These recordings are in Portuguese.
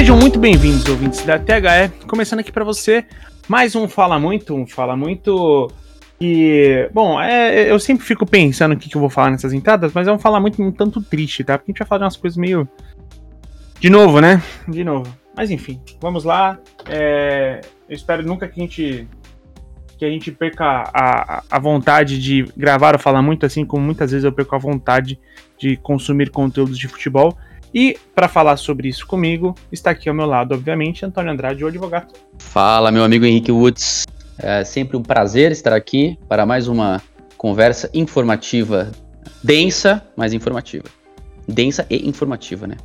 Sejam muito bem-vindos, ouvintes da THE. Começando aqui para você mais um Fala Muito, um Fala Muito que, bom, é, eu sempre fico pensando o que, que, eu vou falar nessas entradas, mas é um Fala Muito um tanto triste, tá? Porque a gente vai falar de umas coisas meio. De novo, né? De novo. Mas enfim, vamos lá. É, eu espero nunca que a gente que a gente perca a, a vontade de gravar ou falar muito, assim como muitas vezes eu perco a vontade de consumir conteúdos de futebol. E para falar sobre isso comigo, está aqui ao meu lado, obviamente, Antônio Andrade, o advogado. Fala, meu amigo Henrique Woods. É sempre um prazer estar aqui para mais uma conversa informativa, densa, mas informativa. Densa e informativa, né?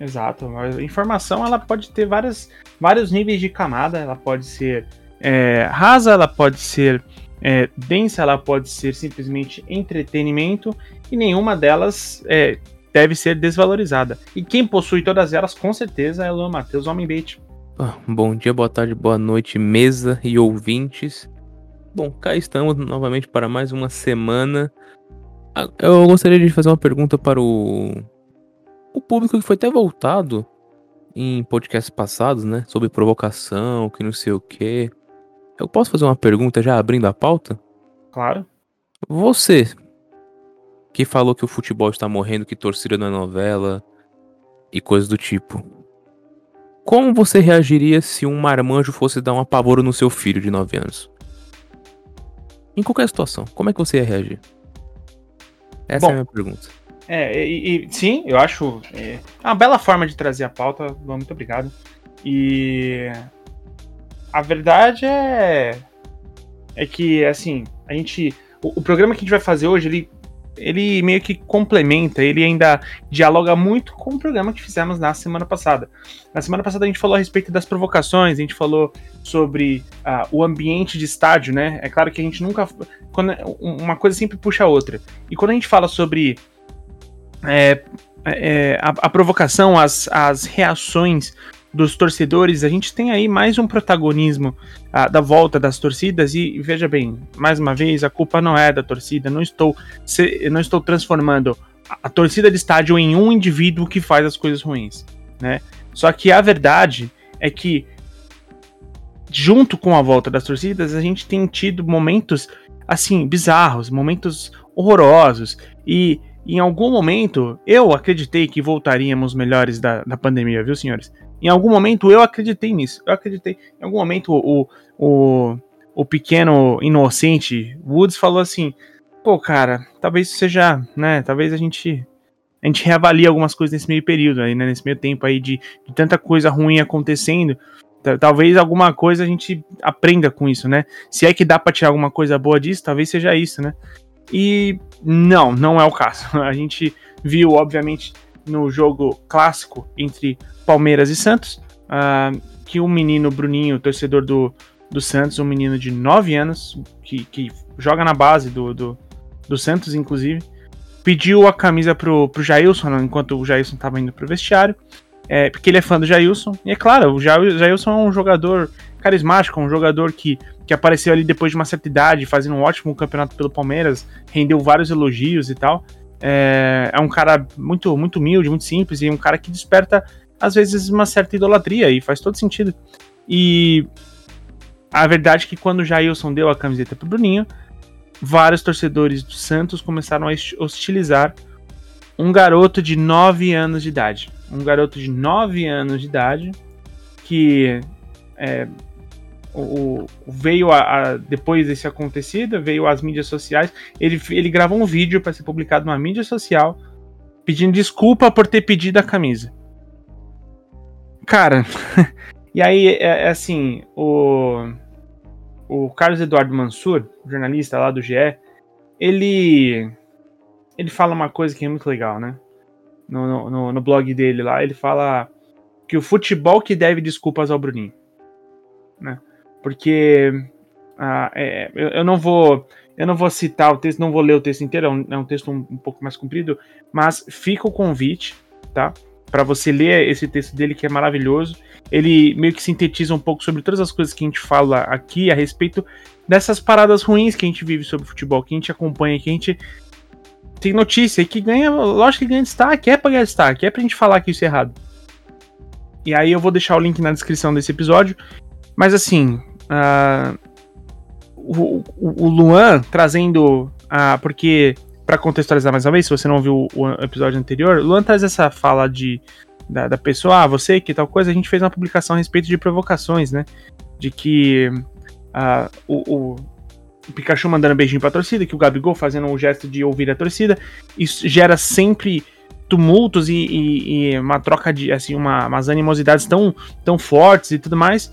Exato. A informação ela pode ter várias, vários níveis de camada. Ela pode ser é, rasa, ela pode ser é, densa, ela pode ser simplesmente entretenimento e nenhuma delas é, deve ser desvalorizada. E quem possui todas elas, com certeza, é o Luan Matheus, homem bait. Ah, bom dia, boa tarde, boa noite, mesa e ouvintes. Bom, cá estamos novamente para mais uma semana. Ah, eu gostaria de fazer uma pergunta para o, o público que foi até voltado em podcasts passados, né? Sobre provocação, que não sei o quê. Eu posso fazer uma pergunta já abrindo a pauta? Claro. Você, que falou que o futebol está morrendo, que torcida na novela e coisas do tipo. Como você reagiria se um marmanjo fosse dar um apavoro no seu filho de 9 anos? Em qualquer situação, como é que você ia reagir? Essa Bom, é a minha pergunta. É, e, e sim, eu acho é, uma bela forma de trazer a pauta. Muito obrigado. E a verdade é é que assim a gente o, o programa que a gente vai fazer hoje ele ele meio que complementa, ele ainda dialoga muito com o programa que fizemos na semana passada. Na semana passada a gente falou a respeito das provocações, a gente falou sobre uh, o ambiente de estádio, né? É claro que a gente nunca. Quando, uma coisa sempre puxa a outra. E quando a gente fala sobre é, é, a, a, provocação, as, as reações dos torcedores, a gente tem aí mais um protagonismo ah, da volta das torcidas e veja bem, mais uma vez, a culpa não é da torcida, não estou, se, não estou transformando a, a torcida de estádio em um indivíduo que faz as coisas ruins, né? Só que a verdade é que junto com a volta das torcidas, a gente tem tido momentos assim bizarros, momentos horrorosos e em algum momento eu acreditei que voltaríamos melhores da, da pandemia, viu, senhores? Em algum momento eu acreditei nisso. Eu acreditei. Em algum momento o, o, o pequeno inocente Woods falou assim: pô, cara, talvez seja, né? Talvez a gente. A gente reavalie algumas coisas nesse meio período aí, né? Nesse meio tempo aí de, de tanta coisa ruim acontecendo. Talvez alguma coisa a gente aprenda com isso, né? Se é que dá pra tirar alguma coisa boa disso, talvez seja isso, né? E não, não é o caso. A gente viu, obviamente, no jogo clássico entre Palmeiras e Santos, uh, que o menino Bruninho, torcedor do, do Santos, um menino de 9 anos, que, que joga na base do, do, do Santos, inclusive, pediu a camisa pro, pro Jailson, enquanto o Jailson estava indo pro vestiário, é, porque ele é fã do Jailson. E é claro, o Jailson é um jogador carismático, um jogador que, que apareceu ali depois de uma certa idade, fazendo um ótimo campeonato pelo Palmeiras, rendeu vários elogios e tal. É, é um cara muito, muito humilde, muito simples e um cara que desperta às vezes uma certa idolatria e faz todo sentido. E a verdade é que quando o Jailson deu a camiseta pro Bruninho, vários torcedores do Santos começaram a hostilizar um garoto de 9 anos de idade. Um garoto de 9 anos de idade que é, o, veio a, a, depois desse acontecido, veio às mídias sociais. Ele, ele gravou um vídeo para ser publicado numa mídia social pedindo desculpa por ter pedido a camisa. Cara, e aí é, é, assim, o, o Carlos Eduardo Mansur, jornalista lá do GE, ele ele fala uma coisa que é muito legal, né? No, no, no blog dele lá, ele fala que o futebol que deve desculpas ao Bruninho, né? Porque ah, é, eu, eu, não vou eu não vou citar o texto, não vou ler o texto inteiro, é um, é um texto um, um, pouco mais comprido, mas fica o convite, tá? Para você ler esse texto dele que é maravilhoso. Ele meio que sintetiza um pouco sobre todas as coisas que a gente fala aqui a respeito dessas paradas ruins que a gente vive sobre futebol, que a gente acompanha, que a gente tem notícia e que ganha, lógico que ganha destaque, é pra ganhar destaque, é pra gente falar que isso é errado. E aí eu vou deixar o link na descrição desse episódio. Mas assim, uh, o, o, Luan trazendo. Uh, porque, para contextualizar mais uma vez, se você não viu o episódio anterior, Luan traz essa fala de. Da, da pessoa, ah, você que tal coisa, a gente fez uma publicação a respeito de provocações, né? De que uh, o, o, o Pikachu mandando beijinho pra torcida, que o Gabigol fazendo um gesto de ouvir a torcida, isso gera sempre tumultos e, e, e uma troca de, assim, uma, umas animosidades tão, tão fortes e tudo mais,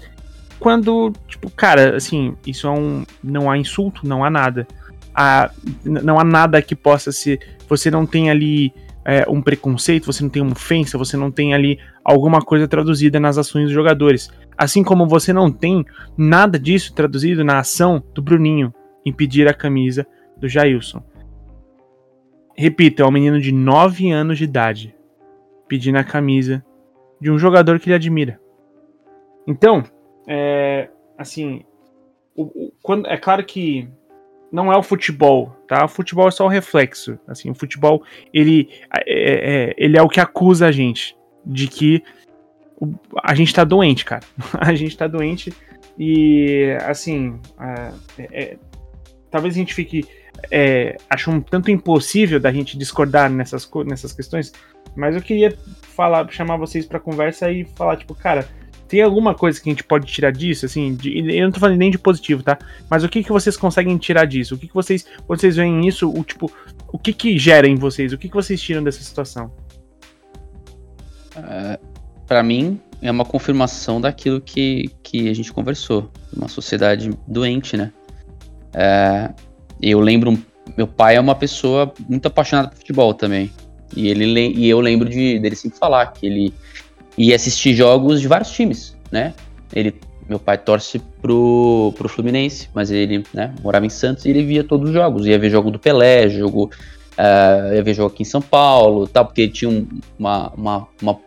quando, tipo, cara, assim, isso é um. Não há insulto, não há nada. Há, não há nada que possa ser. Você não tem ali é, um preconceito, você não tem uma ofensa, você não tem ali alguma coisa traduzida nas ações dos jogadores. Assim como você não tem nada disso traduzido na ação do Bruninho em pedir a camisa do Jailson. Repito, é um menino de 9 anos de idade pedindo a camisa de um jogador que ele admira. Então, é, assim, o, o, quando, é claro que não é o futebol, tá? O futebol é só o reflexo. Assim, o futebol ele é, é, ele é o que acusa a gente de que a gente tá doente, cara. a gente tá doente e assim, é, é, talvez a gente fique é, acho um tanto impossível da gente discordar nessas nessas questões, mas eu queria falar, chamar vocês para conversa e falar tipo, cara tem alguma coisa que a gente pode tirar disso, assim? De, eu não tô falando nem de positivo, tá? Mas o que, que vocês conseguem tirar disso? O que, que vocês, vocês veem isso, o tipo, o que que gera em vocês? O que que vocês tiram dessa situação? Uh, para mim, é uma confirmação daquilo que, que a gente conversou. Uma sociedade doente, né? Uh, eu lembro, meu pai é uma pessoa muito apaixonada por futebol também. E, ele, e eu lembro de, dele sempre falar que ele e assistir jogos de vários times, né? Ele, meu pai torce pro, pro Fluminense, mas ele né, morava em Santos e ele via todos os jogos. Ia ver jogo do Pelé, jogo, uh, ia ver jogo aqui em São Paulo, tal, porque ele tinha uma, uma, uma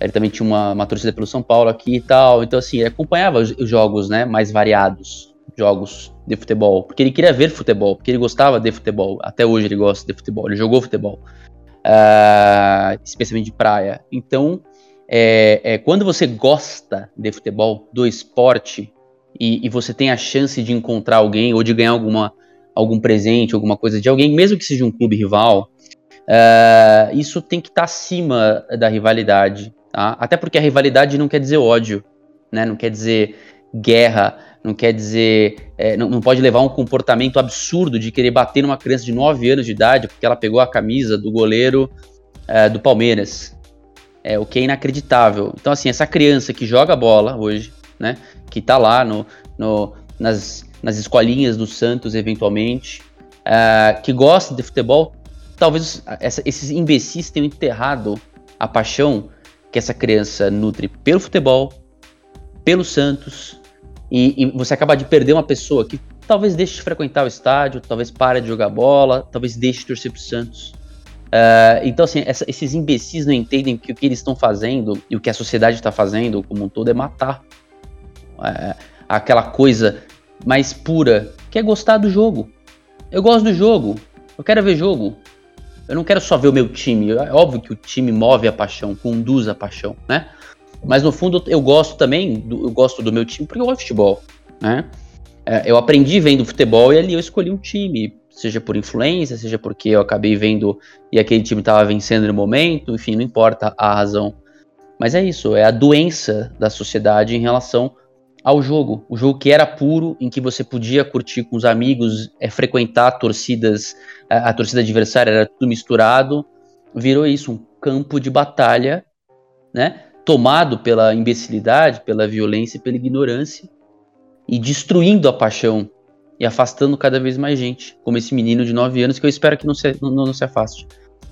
ele também tinha uma, uma torcida pelo São Paulo aqui e tal. Então, assim, ele acompanhava os, os jogos né, mais variados, jogos de futebol, porque ele queria ver futebol, porque ele gostava de futebol. Até hoje ele gosta de futebol, ele jogou futebol, uh, especialmente de praia. Então, é, é, quando você gosta de futebol, do esporte, e, e, você tem a chance de encontrar alguém ou de ganhar alguma, algum presente, alguma coisa de alguém, mesmo que seja um clube rival, uh, isso tem que estar tá acima da rivalidade. Tá? Até porque a rivalidade não quer dizer ódio, né? não quer dizer guerra, não quer dizer. É, não, não, pode levar um comportamento absurdo de querer bater numa criança de 9 anos de idade porque ela pegou a camisa do goleiro uh, do Palmeiras é, o que é inacreditável. Então, assim, essa criança que joga bola hoje, né, que tá lá no, no nas, nas escolinhas do Santos, eventualmente, uh, que gosta de futebol, talvez essa, esses imbecis tenham enterrado a paixão que essa criança nutre pelo futebol, pelo Santos, e, e você acaba de perder uma pessoa que talvez deixe de frequentar o estádio, talvez pare de jogar bola, talvez deixe de torcer pro Santos. Uh, então, assim, essa, esses imbecis não entendem que o que eles estão fazendo e o que a sociedade está fazendo como um todo é matar uh, aquela coisa mais pura, que é gostar do jogo. Eu gosto do jogo, eu quero ver jogo. Eu não quero só ver o meu time. É óbvio que o time move a paixão, conduz a paixão, né? Mas no fundo eu gosto também, do, eu gosto do meu time porque eu gosto de futebol, né? É, eu aprendi vendo futebol e ali eu escolhi um time seja por influência, seja porque eu acabei vendo e aquele time estava vencendo no momento, enfim, não importa a razão. Mas é isso, é a doença da sociedade em relação ao jogo. O jogo que era puro, em que você podia curtir com os amigos, é, frequentar torcidas, a, a torcida adversária era tudo misturado, virou isso, um campo de batalha, né? Tomado pela imbecilidade, pela violência, pela ignorância e destruindo a paixão e afastando cada vez mais gente, como esse menino de 9 anos que eu espero que não se, não, não se afaste.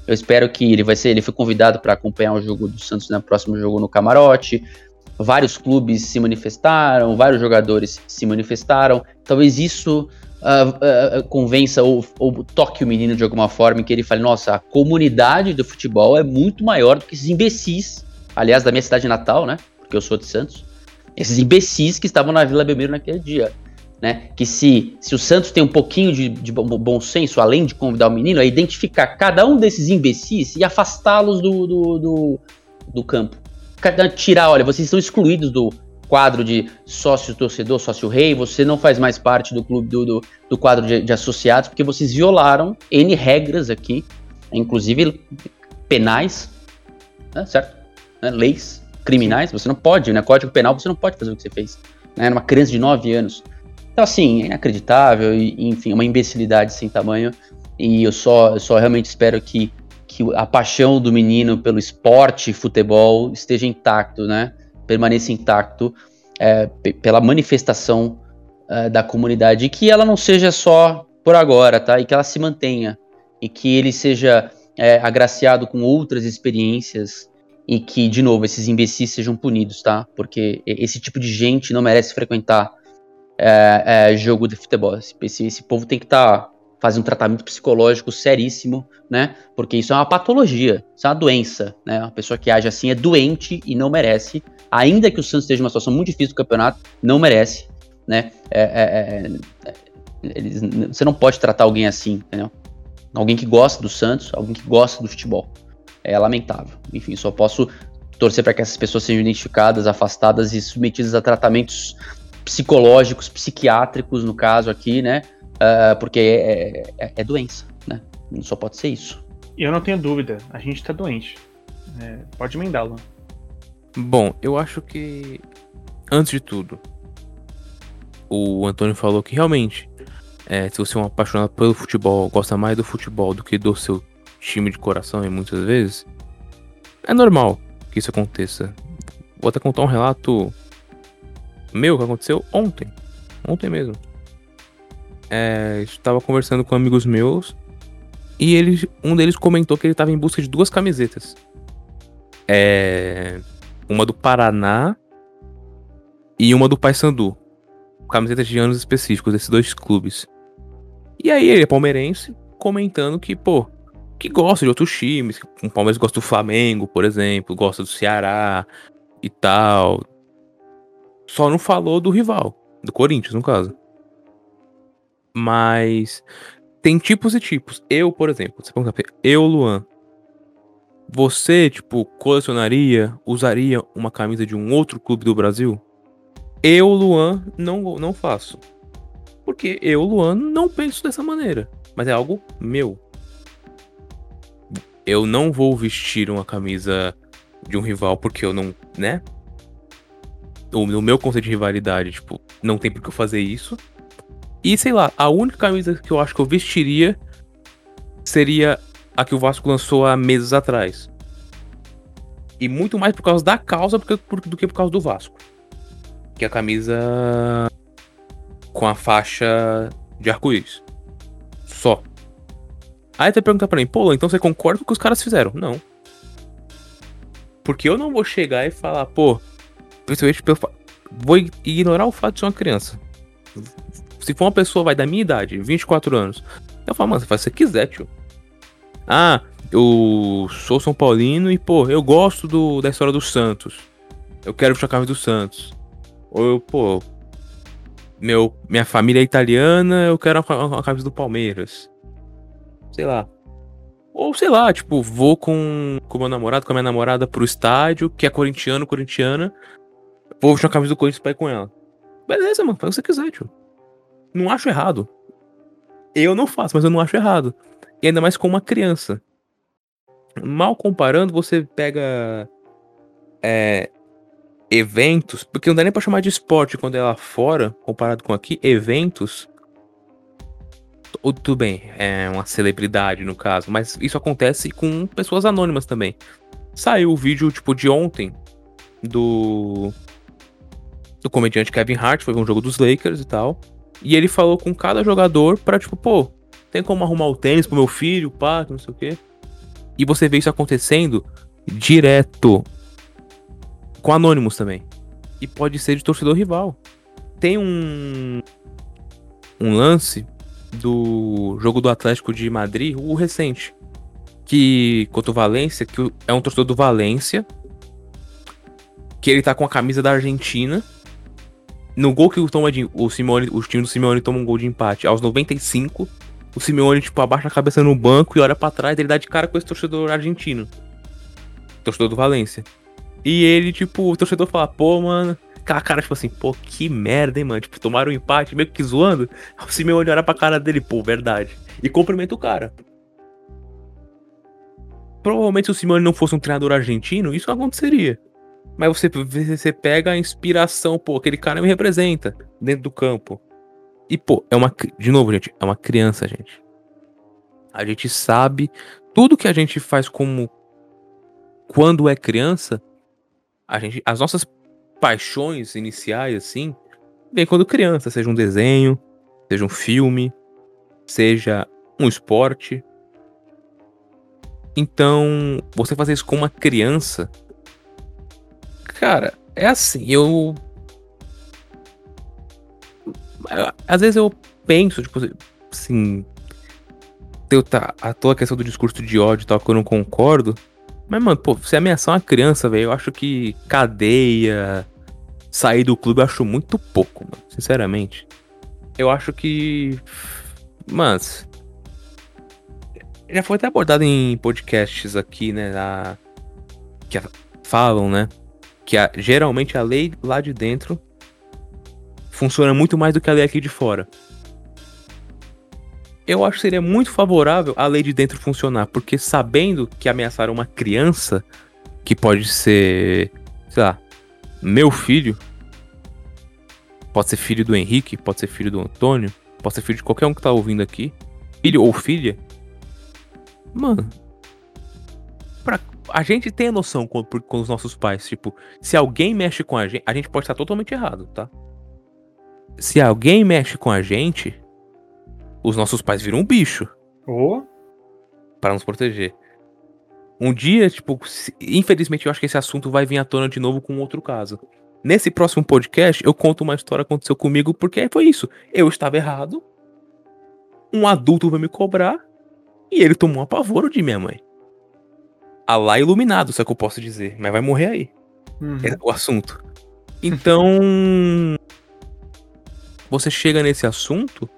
Eu espero que ele vai ser, ele foi convidado para acompanhar o jogo do Santos no próximo jogo no camarote. Vários clubes se manifestaram, vários jogadores se manifestaram. Talvez isso uh, uh, convença ou, ou, toque o menino de alguma forma, em que ele fale: nossa, a comunidade do futebol é muito maior do que esses imbecis. Aliás, da minha cidade natal, né? Porque eu sou de Santos. Esses imbecis que estavam na Vila Belmiro naquele dia né? Que se, se o Santos tem um pouquinho de, de bom senso, além de convidar o menino, é identificar cada um desses imbecis e afastá-los do, do, do, do, campo. tirar, olha, vocês estão excluídos do quadro de sócio torcedor, sócio rei, você não faz mais parte do clube do, do, do quadro de, de, associados, porque vocês violaram N regras aqui, inclusive penais, né, certo? Né, leis criminais, você não pode, né? Código penal, você não pode fazer o que você fez. Né? Era uma criança de 9 anos. Então, assim, é inacreditável, e, enfim, uma imbecilidade sem tamanho. E eu só, eu só realmente espero que, que a paixão do menino pelo esporte, futebol, esteja intacto, né? Permaneça intacto é, pela manifestação é, da comunidade. E que ela não seja só por agora, tá? E que ela se mantenha. E que ele seja é, agraciado com outras experiências e que, de novo, esses imbecis sejam punidos, tá? Porque esse tipo de gente não merece frequentar é, é, jogo de futebol. Esse, esse povo tem que estar tá fazendo um tratamento psicológico seríssimo, né? Porque isso é uma patologia, isso é uma doença, né? Uma pessoa que age assim é doente e não merece, ainda que o Santos esteja numa situação muito difícil do campeonato, não merece, né? É, é, é, eles, você não pode tratar alguém assim, entendeu? Alguém que gosta do Santos, alguém que gosta do futebol. É lamentável. Enfim, só posso torcer para que essas pessoas sejam identificadas, afastadas e submetidas a tratamentos psicológicos, psiquiátricos, no caso aqui, né? Uh, porque é, é, é, doença, né? Só pode ser isso. Eu não tenho dúvida, a gente tá doente. É, pode emendá-lo. Bom, eu acho que, antes de tudo, o Antônio falou que realmente, é, se você é um apaixonado pelo futebol, gosta mais do futebol do que do seu time de coração, e muitas vezes, é normal que isso aconteça. Vou até contar um relato meu que aconteceu ontem. Ontem mesmo. É, estava conversando com amigos meus e eles, um deles comentou que ele estava em busca de duas camisetas. É, uma do Paraná e uma do Paysandu. Camisetas de anos específicos desses dois clubes. E aí ele é palmeirense, comentando que, pô, que gosta de outros times. O Palmeiras gosta do Flamengo, por exemplo, gosta do Ceará e tal. Só não falou do rival, do Corinthians, no caso. Mas tem tipos e tipos. Eu, por exemplo, você pergunta eu, Luan, você, tipo, colecionaria, usaria uma camisa de um outro clube do Brasil? Eu, Luan, não, não faço. Porque eu, Luan, não penso dessa maneira. Mas é algo meu. Eu não vou vestir uma camisa de um rival porque eu não, né? No meu conceito de rivalidade, tipo, não tem por que eu fazer isso. E sei lá, a única camisa que eu acho que eu vestiria seria a que o Vasco lançou há meses atrás. E muito mais por causa da causa do que por, causa do Vasco. Que é a camisa com a faixa de arco-íris. Só. Aí você pergunta pra mim, pô, então você concorda com o que os caras fizeram? Não. Porque eu não vou chegar e falar, pô, Principalmente pelo. Vou ignorar o fato de ser uma criança. Se for uma pessoa, vai da minha idade, 24 anos. Eu falo, mano, você faz o que você quiser, tio. Ah, eu sou São Paulino e, pô, eu gosto do, da história dos Santos. Eu quero puxar a camisa dos Santos. Ou eu, pô, meu, minha família é italiana, eu quero a, a camisa do Palmeiras. Sei lá. Ou sei lá, tipo, vou com, com meu namorado, com a minha namorada pro estádio, que é corintiano, corintiana. Vou vestir a camisa do Corinthians pra ir com ela. Beleza, mano, faz o que você quiser, tio. Não acho errado. Eu não faço, mas eu não acho errado. E ainda mais com uma criança. Mal comparando, você pega. É, eventos, porque não dá nem pra chamar de esporte quando é lá fora, comparado com aqui, eventos. Tudo bem, é uma celebridade no caso, mas isso acontece com pessoas anônimas também. Saiu o vídeo, tipo, de ontem do do comediante Kevin Hart, foi um jogo dos Lakers e tal. E ele falou com cada jogador pra, tipo, pô, tem como arrumar o tênis pro meu filho, pá, não sei o quê. E você vê isso acontecendo direto. Com anônimos também. E pode ser de torcedor rival. Tem um. Um lance do jogo do Atlético de Madrid, o recente. Que contra o Valência, que é um torcedor do Valência. Que ele tá com a camisa da Argentina no gol que o, toma de, o Simeone, o time do Simeone toma um gol de empate aos 95, o Simeone, tipo, abaixa a cabeça no banco e olha para trás, ele dá de cara com esse torcedor argentino. Torcedor do Valência. E ele, tipo, o torcedor fala, pô, mano. Aquela cara, tipo assim, pô, que merda, hein, mano. Tipo, tomaram um empate, meio que zoando. O Simeone olha pra cara dele, pô, verdade. E cumprimenta o cara. Provavelmente se o Simeone não fosse um treinador argentino, isso aconteceria. Mas você, você pega a inspiração, pô, aquele cara me representa dentro do campo. E, pô, é uma. De novo, gente, é uma criança, gente. A gente sabe. Tudo que a gente faz como. Quando é criança, a gente. As nossas paixões iniciais, assim, vem quando criança, seja um desenho, seja um filme, seja um esporte. Então, você fazer isso com uma criança Cara, é assim, eu. Às vezes eu penso, tipo assim. Eu tá, a tua questão do discurso de ódio e tal, que eu não concordo. Mas, mano, pô, você ameaçar uma criança, velho, eu acho que cadeia, sair do clube, eu acho muito pouco, mano, sinceramente. Eu acho que. Mas. Já foi até abordado em podcasts aqui, né? A, que falam, né? Que a, geralmente a lei lá de dentro funciona muito mais do que a lei aqui de fora. Eu acho que seria muito favorável a lei de dentro funcionar, porque sabendo que ameaçaram uma criança, que pode ser, sei lá, meu filho, pode ser filho do Henrique, pode ser filho do Antônio, pode ser filho de qualquer um que tá ouvindo aqui, filho ou filha, mano, a gente tem a noção com, com os nossos pais. Tipo, se alguém mexe com a gente, a gente pode estar totalmente errado, tá? Se alguém mexe com a gente, os nossos pais viram um bicho. Oh. para nos proteger. Um dia, tipo, infelizmente eu acho que esse assunto vai vir à tona de novo com outro caso. Nesse próximo podcast, eu conto uma história que aconteceu comigo, porque foi isso. Eu estava errado. Um adulto veio me cobrar. E ele tomou um apavoro de minha mãe. Alá iluminado, se é que eu posso dizer. Mas vai morrer aí. Uhum. É o assunto. Então. você chega nesse assunto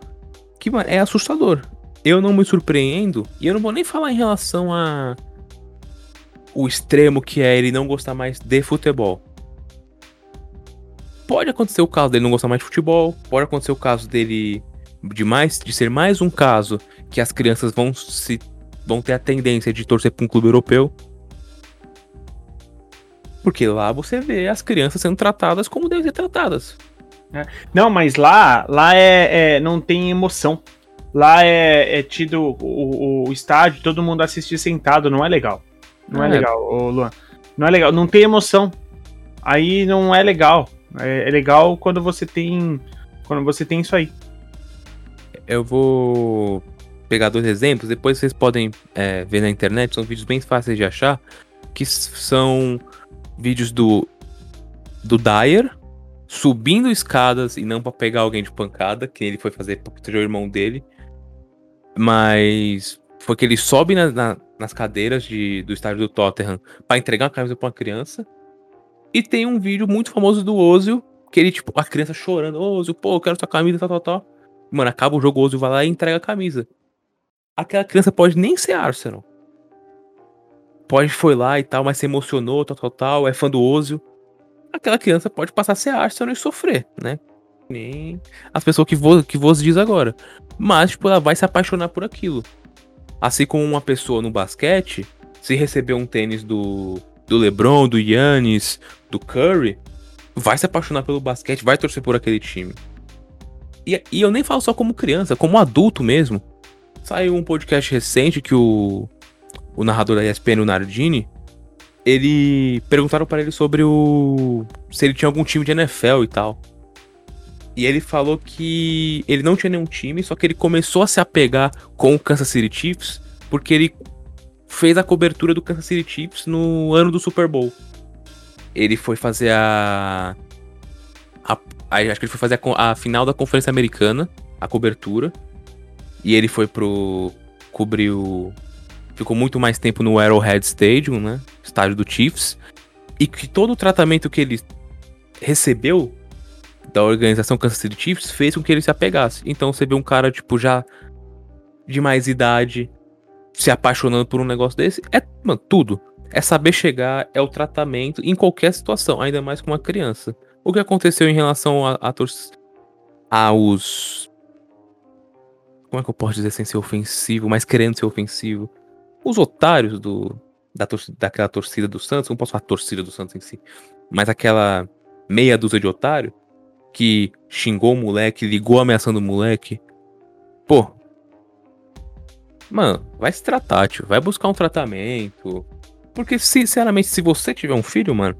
que mano, é assustador. Eu não me surpreendo. E eu não vou nem falar em relação a. O extremo que é ele não gostar mais de futebol. Pode acontecer o caso dele não gostar mais de futebol. Pode acontecer o caso dele de mais de ser mais um caso que as crianças vão se vão ter a tendência de torcer para um clube europeu. Porque lá você vê as crianças sendo tratadas como devem ser tratadas. É. Não, mas lá, lá é, é, não tem emoção. Lá é, é tido o, o, estádio, todo mundo assistir sentado, não é legal. Não é, é legal, ô Luan. Não é legal, não tem emoção. Aí não é legal. É, é legal quando você tem. Quando você tem isso aí. Eu vou pegar dois exemplos, depois vocês podem é, ver na internet, são vídeos bem fáceis de achar, que são vídeos do do Dyer subindo escadas e não para pegar alguém de pancada, que ele foi fazer para proteger o irmão dele, mas foi que ele sobe na, na, nas cadeiras de, do estádio do Tottenham para entregar uma camisa para uma criança. E tem um vídeo muito famoso do Ozil, que ele, tipo, a criança chorando, Ozil, pô, eu quero sua camisa, tal, tal, tal. Mano, acaba o jogo, o Ozil vai lá e entrega a camisa aquela criança pode nem ser Arsenal. Pode foi lá e tal, mas se emocionou, tal, tal, tal, é fã do Ozil. Aquela criança pode passar a ser Arsenal e sofrer, né? Nem as pessoas que vos, que vos diz agora. Mas, tipo, ela vai se apaixonar por aquilo. Assim como uma pessoa no basquete, se receber um tênis do, do LeBron, do Yannis, do Curry, vai se apaixonar pelo basquete, vai torcer por aquele time. E, e eu nem falo só como criança, como adulto mesmo. Saiu um podcast recente que o, o narrador da ESPN, o Nardini, ele perguntaram para ele sobre o se ele tinha algum time de NFL e tal. E ele falou que ele não tinha nenhum time, só que ele começou a se apegar com o Kansas City Chiefs porque ele fez a cobertura do Kansas City Chiefs no ano do Super Bowl. Ele foi fazer a, a, a acho que ele foi fazer a, a final da Conferência Americana, a cobertura. E ele foi pro. cobriu. Ficou muito mais tempo no Arrowhead Stadium, né? Estádio do Chiefs. E que todo o tratamento que ele recebeu da organização Kansas City Chiefs fez com que ele se apegasse. Então você vê um cara, tipo, já de mais idade se apaixonando por um negócio desse. É, mano, tudo. é saber chegar, é o tratamento em qualquer situação, ainda mais com uma criança. O que aconteceu em relação a, a aos. Como é que eu posso dizer sem ser ofensivo, mas querendo ser ofensivo? Os otários do, da tor daquela torcida do Santos, não posso falar torcida do Santos em si, mas aquela meia dúzia de otário que xingou o moleque, ligou ameaçando o moleque. Pô. Mano, vai se tratar, tio. Vai buscar um tratamento. Porque, sinceramente, se você tiver um filho, mano,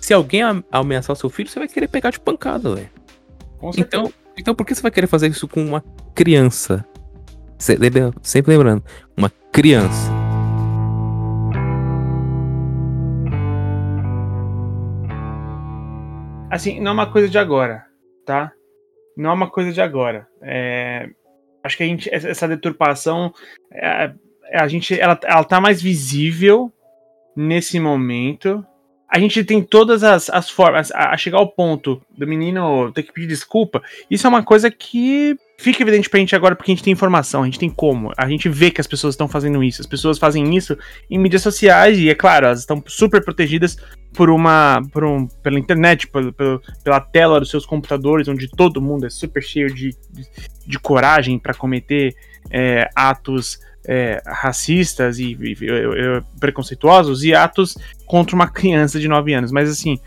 se alguém ameaçar o seu filho, você vai querer pegar de pancada, velho. Então, então por que você vai querer fazer isso com uma criança? Sempre lembrando, uma criança. Assim, não é uma coisa de agora, tá? Não é uma coisa de agora. É... Acho que a gente, essa deturpação, é, a gente, ela, ela tá mais visível nesse momento a gente tem todas as, as formas a, a, chegar ao ponto do menino ter que pedir desculpa. Isso é uma coisa que fica evidente pra gente agora porque a gente tem informação, a gente tem como. A gente vê que as pessoas estão fazendo isso. As pessoas fazem isso em mídias sociais e, é claro, elas estão super protegidas por uma. Por um, pela internet, por, por, pela tela dos seus computadores, onde todo mundo é super cheio de, de, de coragem para cometer é, atos é, racistas e, e, e, preconceituosos e atos contra uma criança de 9 anos. Mas assim,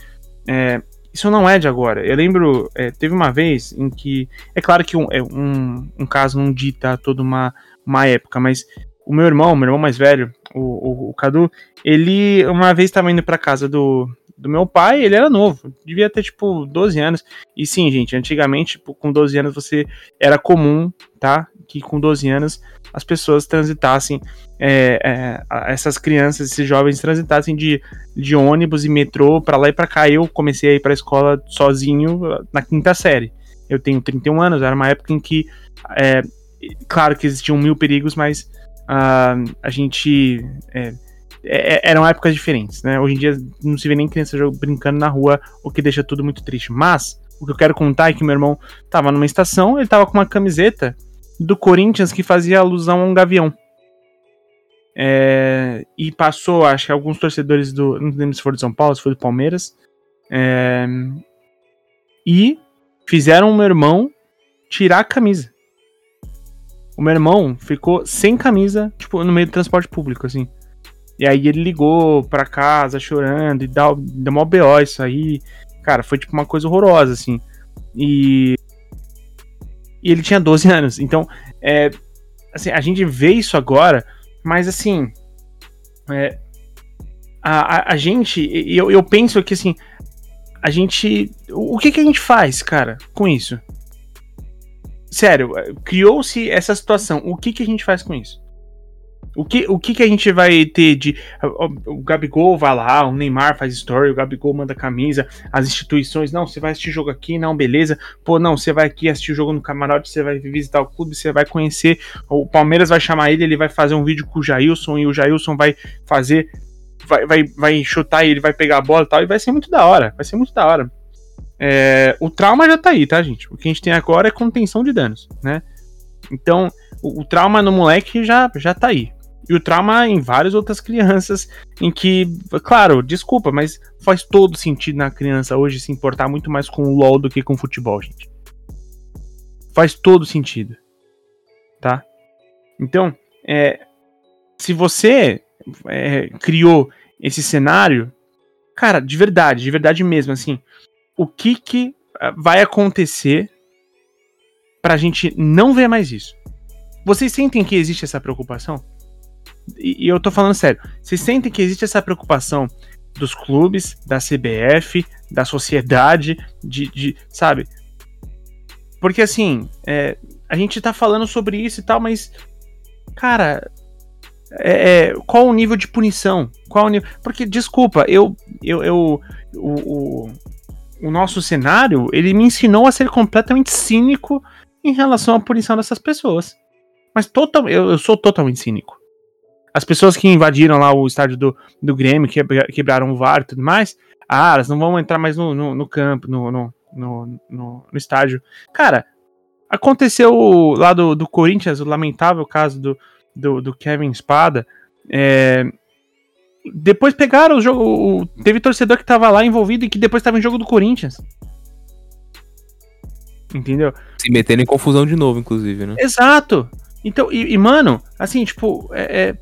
é, isso não é de agora. Eu lembro, é, teve uma vez em que. É claro que um, é, um, um caso não dita toda uma, uma época, mas o meu irmão, meu irmão mais velho, o, o, o Cadu, ele uma vez estava indo para casa do, do meu pai, ele era novo, devia ter tipo 12 anos. E sim, gente, antigamente, tipo, com 12 anos você era comum, tá? Que com 12 anos as pessoas transitassem, é, é, essas crianças, esses jovens transitassem de, de ônibus e metrô para lá e para cá. Eu comecei a ir para a escola sozinho na quinta série. Eu tenho 31 anos, era uma época em que, é, claro que existiam mil perigos, mas uh, a gente é, é, é, eram épocas diferentes, né? Hoje em dia não se vê nem criança brincando na rua, o que deixa tudo muito triste. Mas o que eu quero contar é que meu irmão tava numa estação, ele tava com uma camiseta do Corinthians que fazia alusão a um gavião. É, e passou, acho que alguns torcedores do. Não lembro se foi de São Paulo, se foi do Palmeiras. É, e fizeram o meu irmão tirar a camisa. O meu irmão ficou sem camisa, tipo, no meio do transporte público, assim. E aí ele ligou pra casa chorando e dá, dá mó BO isso aí. Cara, foi tipo uma coisa horrorosa, assim. E. E ele tinha 12 anos. Então, é. Assim, a gente vê isso agora, mas assim. É, a, a, a, gente. Eu, eu penso que assim. A gente. O que, que a gente faz, cara, com isso? Sério, criou-se essa situação. O que, que a gente faz com isso? O que, o que, que a gente vai ter de. O, Gabigol vai lá, o Neymar faz story, o Gabigol manda camisa, as instituições, não, você vai assistir jogo aqui, não, beleza. Pô, não, você vai aqui assistir o jogo no camarote, você vai visitar o clube, você vai conhecer. O Palmeiras vai chamar ele, ele vai fazer um vídeo com o Jailson e o Jailson vai fazer. Vai, vai, vai chutar e ele vai pegar a bola e tal, e vai ser muito da hora. Vai ser muito da hora. É, o trauma já tá aí, tá, gente? O que a gente tem agora é contenção de danos, né? Então, o, o trauma no moleque já, já tá aí. E o trauma em várias outras crianças, em que, claro, desculpa, mas faz todo sentido na criança hoje se importar muito mais com o LoL do que com o futebol, gente. Faz todo sentido. Tá? Então, é, se você é, criou esse cenário, cara, de verdade, de verdade mesmo, assim, o que que ah, vai acontecer pra gente não ver mais isso? Vocês sentem que existe essa preocupação? E, e eu tô falando sério. Vocês sentem que existe essa preocupação dos clubes, da CBF, da sociedade, de, de sabe? Porque assim, é, a gente tá falando sobre isso e tal, mas, cara, é, é, qual o nível de punição? Qual o nível? Porque, desculpa, eu, eu, eu o, o, o, nosso cenário, ele me ensinou a ser completamente cínico em relação à punição dessas pessoas. Mas total, eu, eu sou totalmente cínico. As pessoas que invadiram lá o estádio do, do Grêmio, que quebraram o VAR e tudo mais, ah, elas não vão entrar mais no, no, no campo, no, no, no, no, estádio. Cara, aconteceu lá do, do Corinthians, o lamentável caso do, do, do Kevin Espada. É, Depois pegaram o jogo. o- teve torcedor que tava lá envolvido e que depois tava em jogo do Corinthians. Entendeu? Se metendo em confusão de novo, inclusive, né? Exato. Então, e, e, mano, assim, tipo, é, é,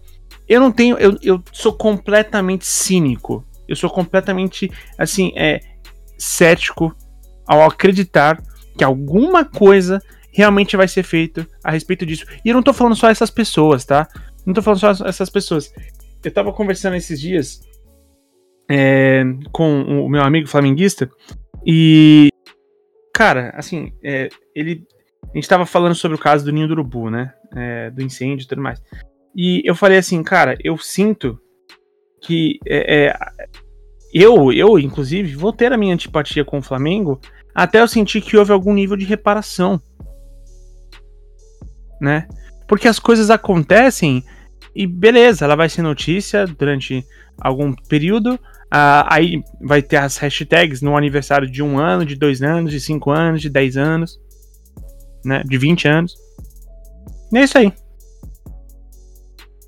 eu não tenho. Eu, eu sou completamente cínico. Eu sou completamente, assim, é, cético ao acreditar que alguma coisa realmente vai ser feita a respeito disso. E eu não tô falando só essas pessoas, tá? Não tô falando só essas pessoas. Eu tava conversando esses dias é, com o meu amigo flamenguista e. Cara, assim, é, ele. A gente tava falando sobre o caso do Ninho do Urubu, né? É, do incêndio e tudo mais. E eu falei assim, cara, eu sinto que é, é, eu, eu, inclusive, vou ter a minha antipatia com o Flamengo até eu sentir que houve algum nível de reparação. Né? Porque as coisas acontecem e beleza, ela vai ser notícia durante algum período. Uh, aí vai ter as hashtags no aniversário de um ano, de dois anos, de cinco anos, de dez anos, né? De 20 anos. E é isso aí.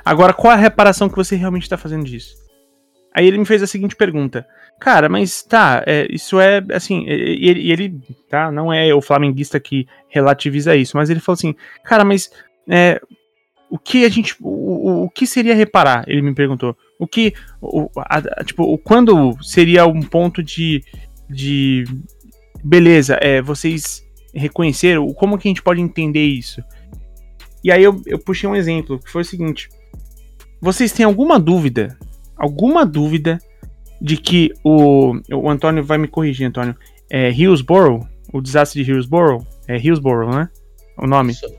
Agora, qual a reparação que você realmente está fazendo disso? Aí ele me fez a seguinte pergunta. Cara, mas tá, é, isso é assim, e ele, ele, tá, não é o flamenguista que relativiza isso, mas ele falou assim, cara, mas é, o que a gente, o, o, que seria reparar? Ele me perguntou. O que, o, a, tipo, quando seria um ponto de, de, beleza, é, vocês reconheceram, como que a gente pode entender isso? E aí eu, eu puxei um exemplo, que foi o seguinte, vocês têm alguma dúvida, alguma dúvida de que o, o Antônio vai me corrigir, Antônio, é Hillsborough, o desastre de Hillsborough, é Hillsborough, né? O nome. Isso.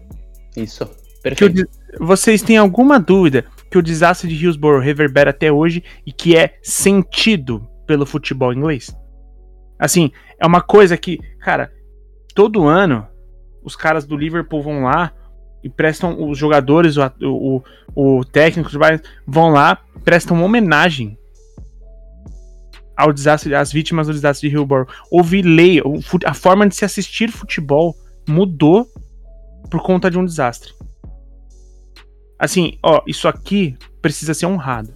Isso. Perfeito. O, vocês têm alguma dúvida que o desastre de Hillsborough reverbera até hoje e que é sentido pelo futebol inglês? Assim, é uma coisa que, cara, todo ano os caras do Liverpool vão lá e prestam os jogadores, o, o, o técnico vão lá, prestam uma homenagem ao desastre, às vítimas do desastre de Hillsborough. Houve lei, a forma de se assistir futebol mudou por conta de um desastre. Assim, ó, isso aqui precisa ser honrado.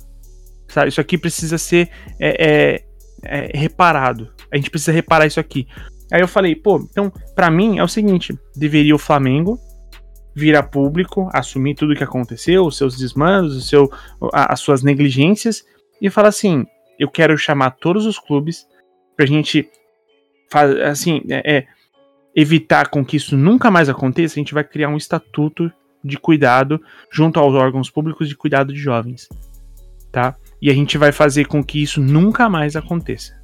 Sabe? Isso aqui precisa ser é, é, é, reparado. A gente precisa reparar isso aqui. Aí eu falei, pô, então, para mim é o seguinte: deveria o Flamengo vir a público, assumir tudo o que aconteceu, os seus desmandos, o seu, as suas negligências, e falar assim: eu quero chamar todos os clubes pra gente assim, é, evitar com que isso nunca mais aconteça, a gente vai criar um estatuto de cuidado junto aos órgãos públicos de cuidado de jovens, tá? E a gente vai fazer com que isso nunca mais aconteça.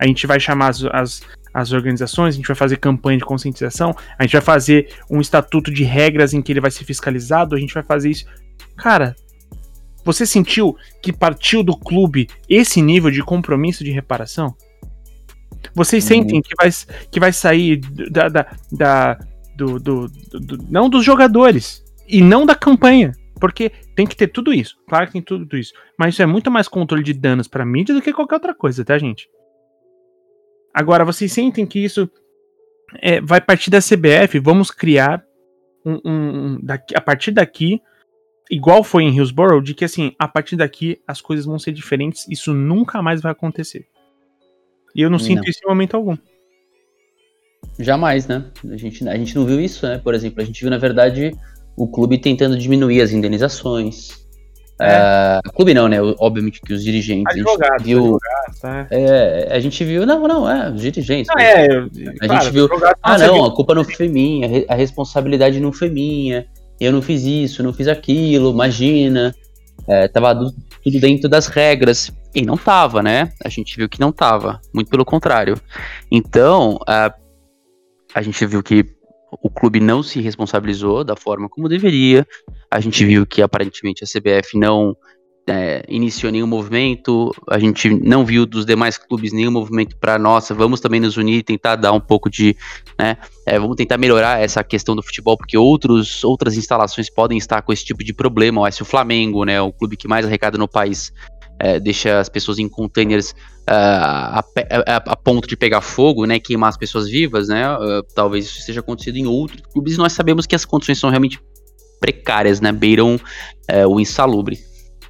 A gente vai chamar as, as, as organizações, a gente vai fazer campanha de conscientização, a gente vai fazer um estatuto de regras em que ele vai ser fiscalizado, a gente vai fazer isso. Cara, você sentiu que partiu do clube esse nível de compromisso de reparação? Vocês uhum. sentem que vai, que vai sair da, da, da do, do, do, não dos jogadores e não da campanha. Porque tem que ter tudo isso. Claro que tem tudo isso. Mas isso é muito mais controle de danos pra mídia do que qualquer outra coisa, tá, gente? Agora, vocês sentem que isso é, vai partir da CBF? Vamos criar um, um, daqui, a partir daqui, igual foi em Hillsborough, de que assim, a partir daqui as coisas vão ser diferentes, isso nunca mais vai acontecer. E eu não, não. sinto isso em momento algum. Jamais, né? A gente, a gente não viu isso, né? Por exemplo, a gente viu, na verdade, o clube tentando diminuir as indenizações. É. Uh, clube não, né? Obviamente que os dirigentes. A gente viu. É. é. a gente viu. Não, não, é, os dirigentes. É, a claro, gente viu. Ah, não, a culpa não foi minha, a responsabilidade não foi minha. Eu não fiz isso, não fiz aquilo, imagina. É, tava tudo dentro das regras. E não tava, né? A gente viu que não tava. Muito pelo contrário. Então, uh, a gente viu que o clube não se responsabilizou da forma como deveria. A gente viu que aparentemente a CBF não é, iniciou nenhum movimento. A gente não viu dos demais clubes nenhum movimento para nossa, vamos também nos unir e tentar dar um pouco de, né, é, vamos tentar melhorar essa questão do futebol porque outros, outras instalações podem estar com esse tipo de problema. O o Flamengo, né, o clube que mais arrecada no país, é, deixa as pessoas em containers uh, a, a, a, ponto de pegar fogo, né, queimar as pessoas vivas, né, talvez isso esteja acontecido em outros clubes, nós sabemos que as condições são realmente precárias, né, beiram o insalubre.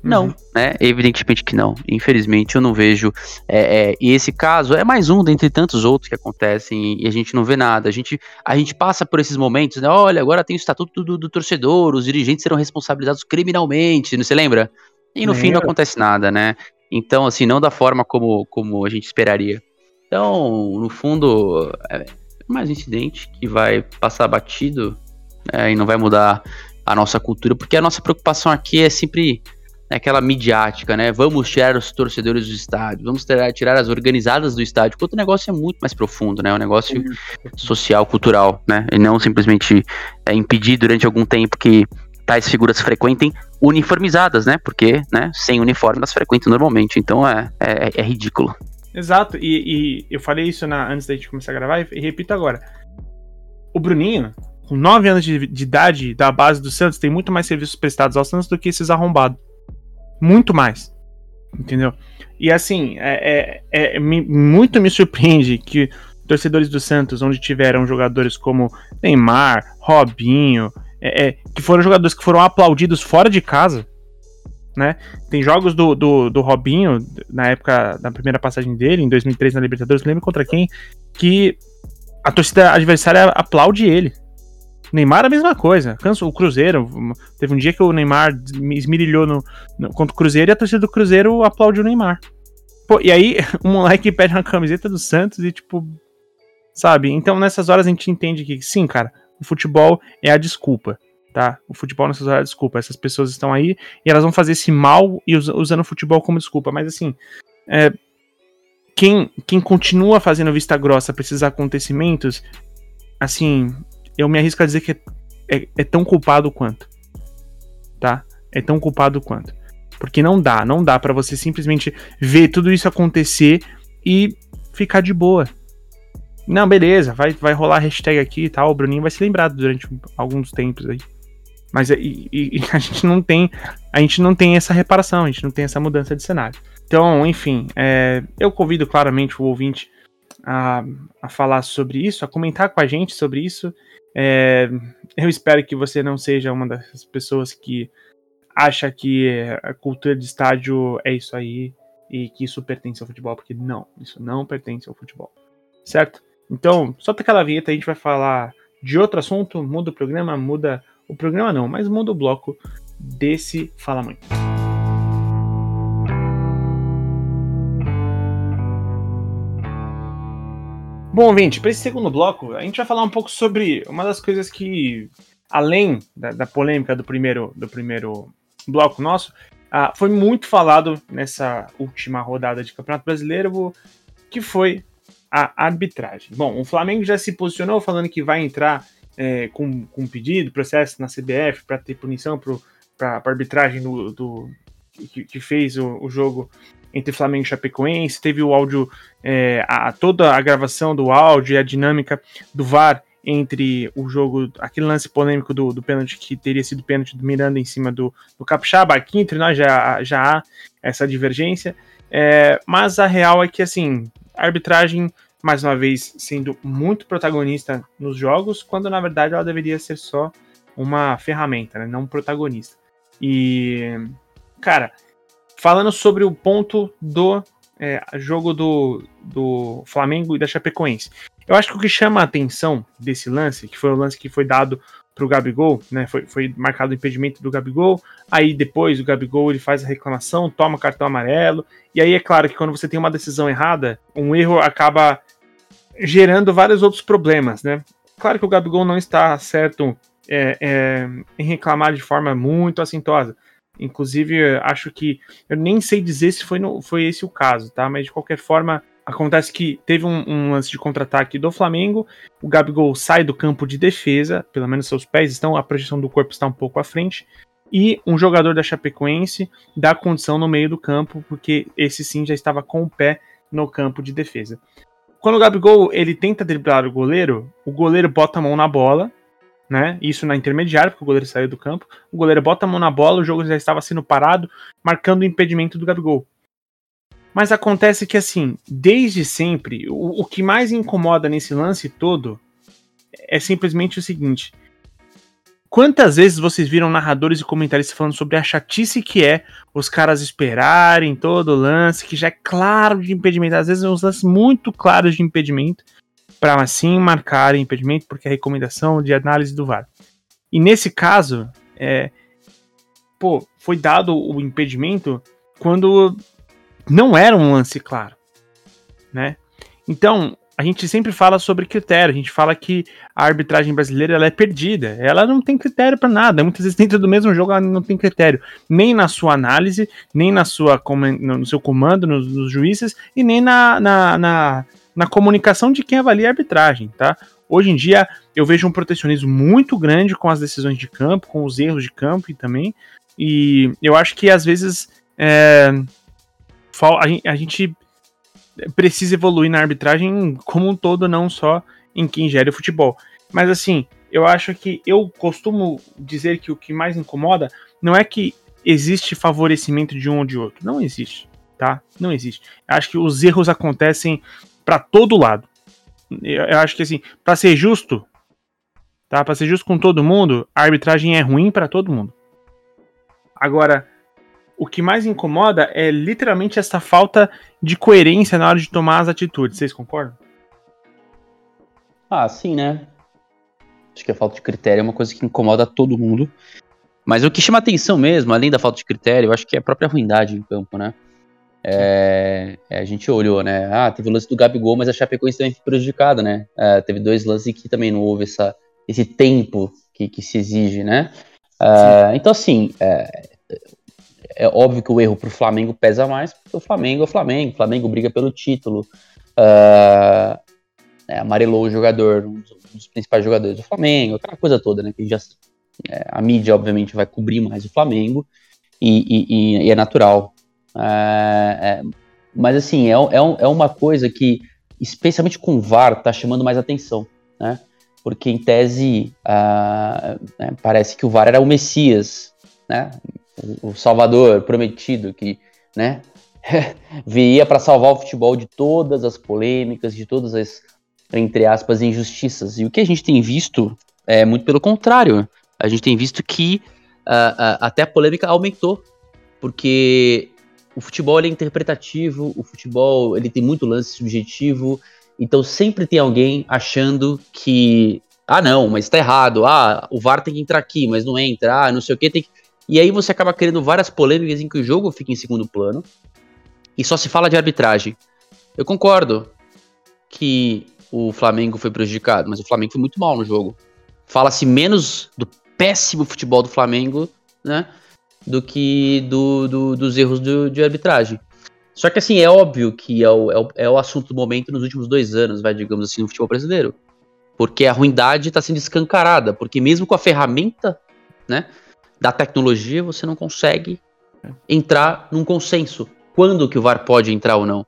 Não, uhum. né? Evidentemente que não. Infelizmente eu não vejo. É, é, e esse caso é mais um dentre tantos outros que acontecem e a gente não vê nada. A gente, a gente passa por esses momentos, né? Olha, agora tem o estatuto do, do torcedor, os dirigentes serão responsabilizados criminalmente, não se lembra? E no fim não acontece nada, né? Então, assim, não da forma como, como a gente esperaria. Então, no fundo, é mais um incidente que vai passar batido né, e não vai mudar a nossa cultura, porque a nossa preocupação aqui é sempre aquela midiática, né? Vamos tirar os torcedores do estádio, vamos tirar, tirar as organizadas do estádio, porque o negócio é muito mais profundo, né? É um negócio social, cultural, né? E não simplesmente é, impedir durante algum tempo que tais figuras frequentem uniformizadas, né? Porque, né, sem uniforme elas frequentam normalmente, então é, é, é ridículo. Exato, e, e, eu falei isso na, antes da gente começar a gravar e, e repito agora. O Bruninho, com 9 anos de, de, idade da base do Santos, tem muito mais serviços prestados ao Santos do que esses arrombados. Muito mais. Entendeu? E assim, é, é, é me, muito me surpreende que torcedores do Santos, onde tiveram jogadores como Neymar, Robinho, é, é, que foram jogadores que foram aplaudidos fora de casa, né? Tem jogos do, do, do, Robinho, na época da primeira passagem dele, em 2003 na Libertadores, lembro contra quem, que a torcida adversária aplaude ele. Neymar a mesma coisa. O Cruzeiro. Teve um dia que o Neymar esmirilhou no, no, contra o Cruzeiro e a torcida do Cruzeiro aplaudiu o Neymar. Pô, e aí, o moleque pede uma camiseta do Santos e, tipo. Sabe? Então, nessas horas a gente entende que, sim, cara, o futebol é a desculpa. Tá? O futebol horas é a desculpa. Essas pessoas estão aí e elas vão fazer esse mal e usando o futebol como desculpa. Mas assim. É, quem, quem continua fazendo vista grossa para esses acontecimentos, assim, eu me arrisco a dizer que é, é, é tão culpado quanto. Tá? É tão culpado quanto. Porque não dá, não dá para você simplesmente ver tudo isso acontecer e ficar de boa. Não, beleza, vai, vai rolar hashtag aqui e tal, o Bruninho vai se lembrar durante alguns tempos aí. Mas e, e, a gente não tem. A gente não tem essa reparação, a gente não tem essa mudança de cenário. Então, enfim, é, eu convido claramente o ouvinte a, a falar sobre isso, a comentar com a gente sobre isso. É, eu espero que você não seja uma das pessoas que acha que a cultura de estádio é isso aí e que isso pertence ao futebol, porque não, isso não pertence ao futebol. Certo? Então, solta aquela vinheta, a gente vai falar de outro assunto, muda o programa, muda o programa não, mas muda o bloco desse Fala Mãe. Bom, gente, para esse segundo bloco, a gente vai falar um pouco sobre uma das coisas que, além da, da polêmica do primeiro, do primeiro bloco nosso, uh, foi muito falado nessa última rodada de Campeonato Brasileiro, que foi a arbitragem. Bom, o Flamengo já se posicionou falando que vai entrar é, com, com pedido, processo na CBF para ter punição para a arbitragem do, do que, que, fez o, o jogo entre Flamengo e Chapecoense, teve o áudio, é, a, toda a gravação do áudio e a dinâmica do VAR entre o jogo, aquele lance polêmico do, do pênalti que teria sido pênalti do Miranda em cima do, do Capixaba, aqui entre nós já, já há essa divergência, é, mas a real é que, assim, a arbitragem, mais uma vez, sendo muito protagonista nos jogos, quando na verdade ela deveria ser só uma ferramenta, né, não um protagonista. E, cara, falando sobre o ponto do é, jogo do, do Flamengo e da Chapecoense. Eu acho que o que chama a atenção desse lance, que foi o lance que foi dado para o Gabigol, né, foi, foi marcado o impedimento do Gabigol, aí depois o Gabigol ele faz a reclamação, toma cartão amarelo, e aí é claro que quando você tem uma decisão errada, um erro acaba gerando vários outros problemas, né? Claro que o Gabigol não está certo é, é, em reclamar de forma muito assintosa, Inclusive, acho que. Eu nem sei dizer se foi, no, foi esse o caso, tá? Mas de qualquer forma, acontece que teve um, um lance de contra-ataque do Flamengo. O Gabigol sai do campo de defesa, pelo menos seus pés estão, a projeção do corpo está um pouco à frente. E um jogador da Chapecoense dá condição no meio do campo, porque esse sim já estava com o pé no campo de defesa. Quando o Gabigol ele tenta driblar o goleiro, o goleiro bota a mão na bola né? Isso na intermediária, porque o goleiro saiu do campo. O goleiro bota a mão na bola, o jogo já estava sendo parado, marcando o impedimento do Gabigol. Mas acontece que, assim, desde sempre, o, o que mais incomoda nesse lance todo é simplesmente o seguinte: Quantas vezes vocês viram narradores e comentaristas falando sobre a chatice que é os caras esperarem todo lance, que já é claro de impedimento, às vezes uns lances muito claros de impedimento, para assim marcarem impedimento, porque é a recomendação de análise do VAR. E nesse caso, é, pô, foi dado o impedimento quando não era um lance claro, né? Então, a gente sempre fala sobre critério, a gente fala que a arbitragem brasileira ela é perdida, ela não tem critério para nada, muitas vezes dentro do mesmo jogo ela não tem critério, nem na sua análise, nem na sua, no seu comando, nos, nos juízes, e nem na, na, na, na comunicação de quem avalia a arbitragem, tá? Hoje em dia eu vejo um protecionismo muito grande com as decisões de campo, com os erros de campo e também, e eu acho que às vezes é, a gente precisa evoluir na arbitragem como um todo, não só em quem gera o futebol. Mas assim, eu acho que eu costumo dizer que o que mais incomoda não é que existe favorecimento de um ou de outro. Não existe, tá? Não existe. Eu acho que os erros acontecem para todo lado. Eu, eu, acho que assim, para ser justo, tá? Para ser justo com todo mundo, a arbitragem é ruim para todo mundo. Agora, o que mais incomoda é literalmente essa falta de coerência na hora de tomar as atitudes. Vocês concordam? Ah, sim, né? Acho que a falta de critério é uma coisa que incomoda todo mundo. Mas o que chama atenção mesmo, além da falta de critério, eu acho que é a própria ruindade em campo, né? É, é, a gente olhou, né? Ah, teve o lance do Gabigol, mas a Chapecoense também foi prejudicada, né? É, teve dois lances que também não houve essa, esse tempo que, que se exige, né? É, então, assim, é, é óbvio que o erro para o Flamengo pesa mais, porque o Flamengo é o Flamengo, o Flamengo briga pelo título, uh, amarelou o jogador, um dos, principais jogadores do Flamengo, aquela coisa toda, né? Que já, é, a mídia, obviamente, vai cobrir mais o Flamengo, e, e, e é natural. É, mas, assim, é, é, é uma coisa que, especialmente com o VAR, está chamando mais atenção, né? Porque, ia uh, parece que o VAR era o Messias, né? O Salvador prometido que, né, viria para salvar o futebol de todas as polêmicas, de todas as, entre aspas, injustiças. E o que a gente tem visto é muito pelo contrário. A gente tem visto que uh, uh, até a polêmica aumentou, porque o futebol é interpretativo, o futebol ele tem muito lance subjetivo, então sempre tem alguém achando que ah não, mas está errado, ah o VAR tem que entrar aqui, mas não entra, ah não sei o que tem que e aí você acaba criando várias polêmicas em que o jogo fica em segundo plano e só se fala de arbitragem. Eu concordo que o Flamengo foi prejudicado, mas o Flamengo foi muito mal no jogo. Fala-se menos do péssimo futebol do Flamengo, né? Do que do, do dos erros do, de arbitragem. Só que assim, é óbvio que é o, é o, é o assunto do momento nos últimos dois anos, vai, digamos assim, no futebol brasileiro. Porque a ruindade está sendo escancarada. Porque mesmo com a ferramenta, né? Da tecnologia, você não consegue entrar num consenso. Quando que o VAR pode entrar ou não?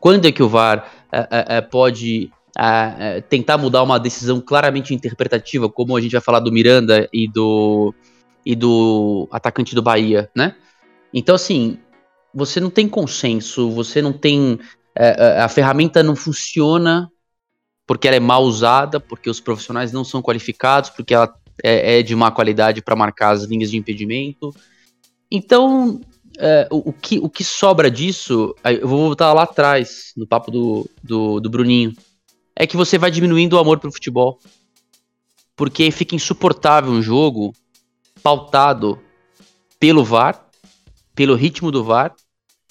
Quando é que o VAR é, é, pode é, tentar mudar uma decisão claramente interpretativa, como a gente vai falar do Miranda e do, e do atacante do Bahia, né? Então, assim, você não tem consenso, você não tem. a ferramenta não funciona porque ela é mal usada, porque os profissionais não são qualificados, porque ela é, é de má qualidade para marcar as linhas de impedimento. Então, é, o, o, que, o que sobra disso, eu vou voltar lá atrás, no papo do, do, do Bruninho, é que você vai diminuindo o amor pelo futebol. Porque fica insuportável um jogo pautado pelo VAR, pelo ritmo do VAR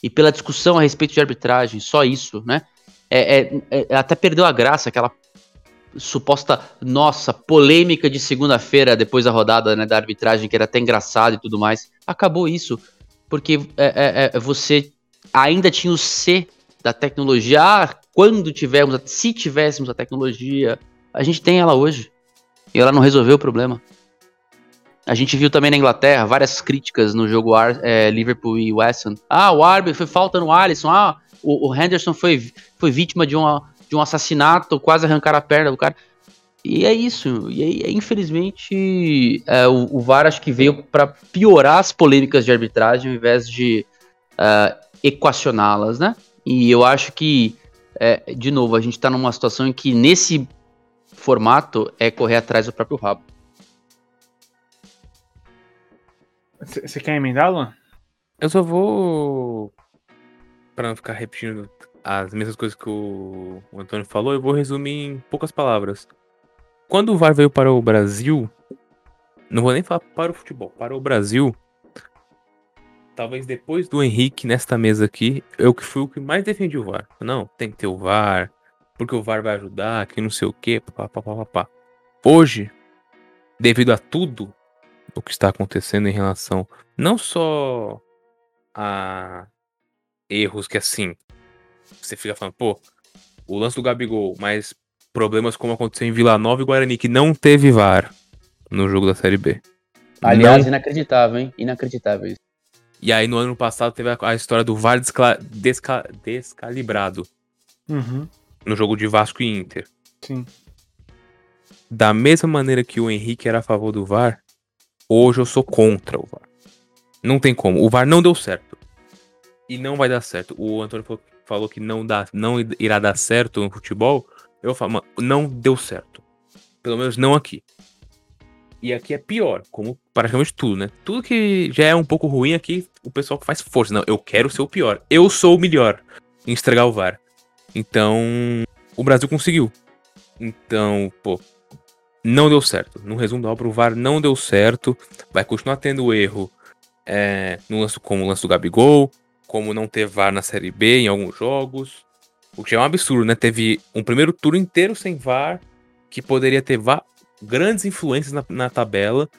e pela discussão a respeito de arbitragem, só isso, né? É, é, é, até perdeu a graça aquela suposta nossa polêmica de segunda-feira depois da rodada né, da arbitragem que era até engraçado e tudo mais acabou isso porque é, é, é, você ainda tinha o C da tecnologia ah, quando tivermos se tivéssemos a tecnologia a gente tem ela hoje e ela não resolveu o problema a gente viu também na Inglaterra várias críticas no jogo é, Liverpool e West Ham. Ah, o árbitro foi falta no Alisson. Ah, o, o Henderson foi, foi vítima de uma de um assassinato, quase arrancar a perna do cara. E é isso. E aí, infelizmente, é, o, o, VAR acho que veio para piorar as polêmicas de arbitragem ao invés de uh, equacioná-las, né? E eu acho que, é, de novo, a gente está numa situação em que nesse formato é correr atrás do próprio rabo. Você quer emendar, Luan? Eu só vou. Pra não ficar repetindo as mesmas coisas que o, Antônio falou, eu vou resumir em poucas palavras. Quando o VAR veio para o Brasil, não vou nem falar para o futebol, para o Brasil, talvez depois do Henrique nesta mesa aqui, eu que fui o que mais defendi o VAR. Não, tem que ter o VAR, porque o VAR vai ajudar, que não sei o quê, papapá. Hoje, devido a tudo o que está acontecendo em relação não só a erros que assim, você fica falando, pô, o lance do Gabigol, mas problemas como aconteceu em Vila Nova e Guarani, que não teve VAR no jogo da Série B. Aliás, não... inacreditável, hein? Inacreditável isso. E aí no ano passado teve a, a história do VAR descla... desca... descalibrado. Uhum. No jogo de Vasco e Inter. Sim. Da mesma maneira que o Henrique era a favor do VAR, hoje eu sou contra o VAR. Não tem como. O VAR não deu certo. E não vai dar certo. O Antônio falou que não, dá, não irá dar certo no futebol. Eu falo, mano, não deu certo. Pelo menos não aqui. E aqui é pior, como praticamente tudo, né? Tudo que já é um pouco ruim aqui, o pessoal faz força. Não, eu quero ser o pior. Eu sou o melhor em estragar o VAR. Então, o Brasil conseguiu. Então, pô, não deu certo. No resumo da obra, o VAR não deu certo. Vai continuar tendo erro é, no lance, como o lance do Gabigol, como não ter VAR na Série B em alguns jogos. O que é um absurdo, né? Teve um primeiro turno inteiro sem VAR, que poderia ter VAR, grandes influências na, na tabela.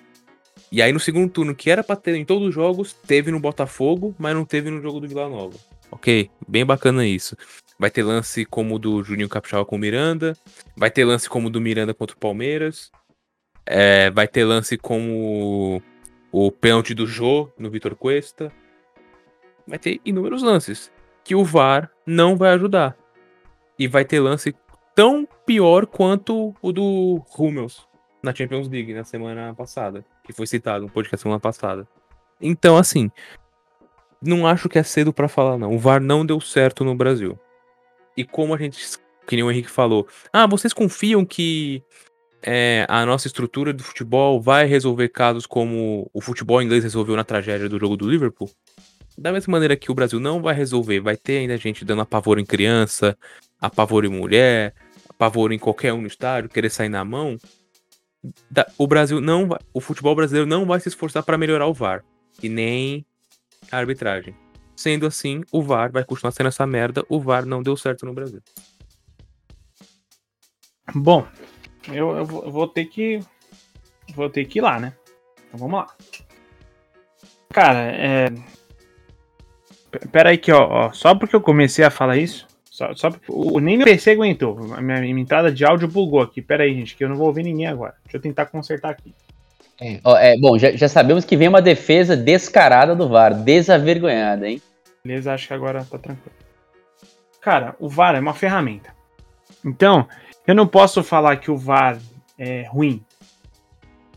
E aí no segundo turno, que era pra ter em todos os jogos, teve no Botafogo, mas não teve no jogo do Vila Nova. Ok, bem bacana isso. Vai ter lance como o do Juninho Capixaba com o Miranda. Vai ter lance como o do Miranda contra o Palmeiras. É, vai ter lance como o, o pênalti do Jô no Vitor Cuesta. Vai ter inúmeros lances que o VAR não vai ajudar. E vai ter lance tão pior quanto o do Hummels na Champions League na semana passada, que foi citado no podcast semana passada. Então, assim, não acho que é cedo para falar não. O VAR não deu certo no Brasil. E como a gente, que nem o Henrique falou, ah, vocês confiam que é, a nossa estrutura do futebol vai resolver casos como o futebol inglês resolveu na tragédia do jogo do Liverpool? Da mesma maneira que o Brasil não vai resolver, vai ter ainda gente dando apavoro em criança, apavoro em mulher, apavoro em qualquer um no estádio, querer sair na mão. O Brasil não vai, o futebol brasileiro não vai se esforçar para melhorar o VAR e nem a arbitragem. Sendo assim, o VAR vai continuar sendo essa merda. O VAR não deu certo no Brasil. Bom, eu, eu vou ter que. Vou ter que ir lá, né? Então vamos lá. Cara, é. Pera aí que, ó, ó, só porque eu comecei a falar isso, só, só o, nem meu PC aguentou, a minha, minha entrada de áudio bugou aqui. Pera aí, gente, que eu não vou ouvir ninguém agora. Deixa eu tentar consertar aqui. É, ó, é, bom, já, já, sabemos que vem uma defesa descarada do VAR, desavergonhada, hein? Beleza, acho que agora tá tranquilo. Cara, o VAR é uma ferramenta. Então, eu não posso falar que o VAR é ruim.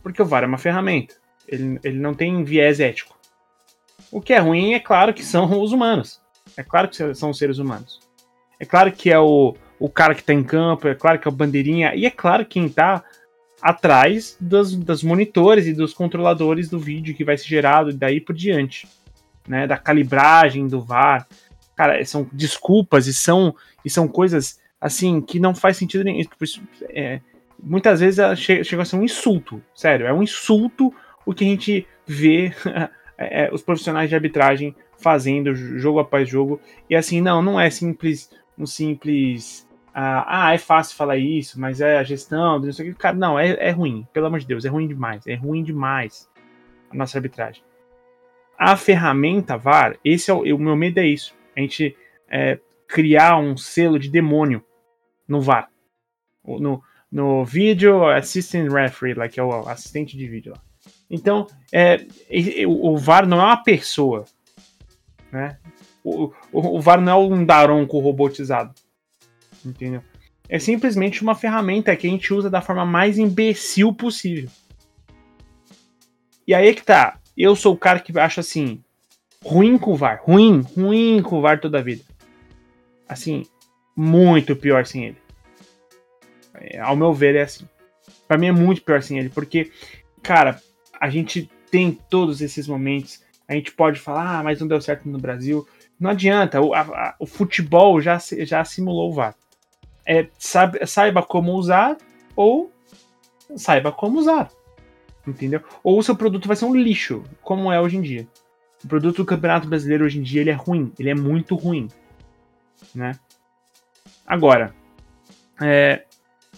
Porque o VAR é uma ferramenta. Ele, ele não tem viés ético. O que é ruim é claro que são os humanos. É claro que são os seres humanos. É claro que é o, o cara que tá em campo, é claro que é o bandeirinha, e é claro quem tá atrás das, das monitores e dos controladores do vídeo que vai ser gerado daí por diante, né, da calibragem do VAR. Cara, são desculpas e são, e são coisas assim que não faz sentido nenhum. É, muitas vezes chega, chega a ser um insulto, sério, é um insulto o que a gente vê é, é, os profissionais de arbitragem fazendo jogo após jogo. E assim, não, não é simples um simples ah, ah, é fácil falar isso, mas é a gestão, não sei o que. Cara, não, é, é ruim, pelo amor de Deus, é ruim demais, é ruim demais a nossa arbitragem. A ferramenta VAR, esse é o, o meu medo é isso. A gente é, criar um selo de demônio no VAR. No, no Video Assistant Referee, lá, que é o assistente de vídeo lá. Então, é, o, VAR não é uma pessoa. Né? O, o, o VAR não é um daronco robotizado entendeu? É simplesmente uma ferramenta que a gente usa da forma mais imbecil possível. E aí é que tá. Eu sou o cara que acha assim, ruim com o VAR, ruim, ruim com o VAR toda a vida. Assim, muito pior sem ele. É, ao meu ver é assim. Para mim é muito pior sem ele, porque cara, a gente tem todos esses momentos. A gente pode falar, ah, mas não deu certo no Brasil. Não adianta, o, a, o futebol já, já simulou o VAR. É, sabe, saiba como usar ou saiba como usar. Entendeu? Ou o seu produto vai ser um lixo, como é hoje em dia. O produto do Campeonato Brasileiro hoje em dia ele é ruim, ele é muito ruim. Né? Agora, é,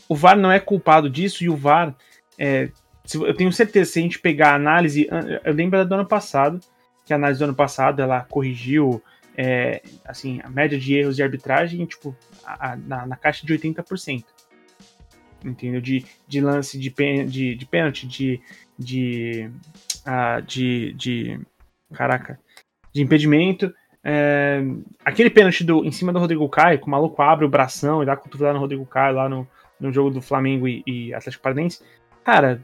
o VAR não é culpado disso e o VAR, é, eu tenho certeza, se a gente pegar a análise, eu lembro do ano passado, que a análise do ano passado ela corrigiu é, assim, a média de erros de arbitragem tipo, a, a, na, na, caixa de 80%. Entendeu? De, de lance de, de, de pênalti, de, de, uh, de, de. Caraca. De impedimento. É, aquele pênalti do, em cima do Rodrigo Caio, que o maluco abre o bração e dá a no Rodrigo Caio lá no, no jogo do Flamengo e, e Atlético Paranaense. Cara,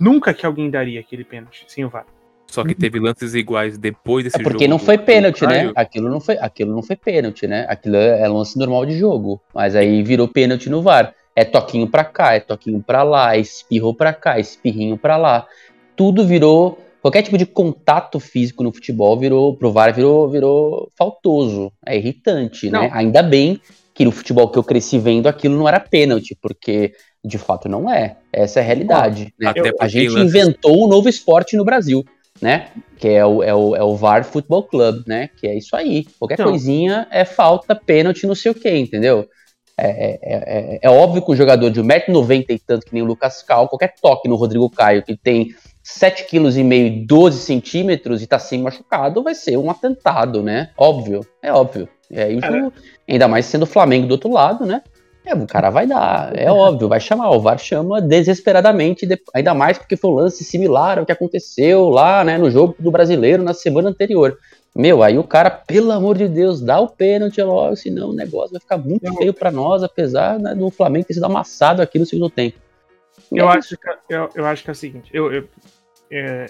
nunca que alguém daria aquele pênalti sem o VAR. Só que teve lances iguais depois desse é porque jogo não foi pênalti, né? Aquilo não foi, aquilo não foi pênalti, né? Aquilo é lance normal de jogo, mas aí virou pênalti no VAR. É toquinho pra cá, é toquinho pra lá, espirro pra cá, espirrinho pra lá. Tudo virou qualquer tipo de contato físico no futebol virou pro VAR virou virou faltoso, é irritante, né? não. né? Ainda bem que no futebol que eu cresci vendo aquilo não era pênalti, porque de fato não é. Essa é a realidade. né? A gente inventou um novo esporte no Brasil né? Que é o, é o, é o VAR Football Club, né? Que é isso aí. Qualquer então, coisinha é falta, pênalti, não sei o que, entendeu? É, é, é, é, óbvio que o jogador de 1,90m e tanto que nem o Lucas Cal, qualquer toque no Rodrigo Caio, que tem 7,5 kg e 12 centímetros e tá sem machucado, vai ser um atentado, né? Óbvio, é óbvio. É isso, ainda mais sendo o Flamengo do outro lado, né? É, o cara vai dar, é óbvio, vai chamar. O VAR chama desesperadamente, ainda mais porque foi um lance similar ao que aconteceu lá, né, no jogo do brasileiro na semana anterior. Meu, aí o cara, pelo amor de Deus, dá o pênalti logo, senão o negócio vai ficar muito feio para nós, apesar né, do Flamengo ter sido amassado aqui no segundo tempo. Eu, é acho, que, eu, eu, acho que é o seguinte, eu, eu, é,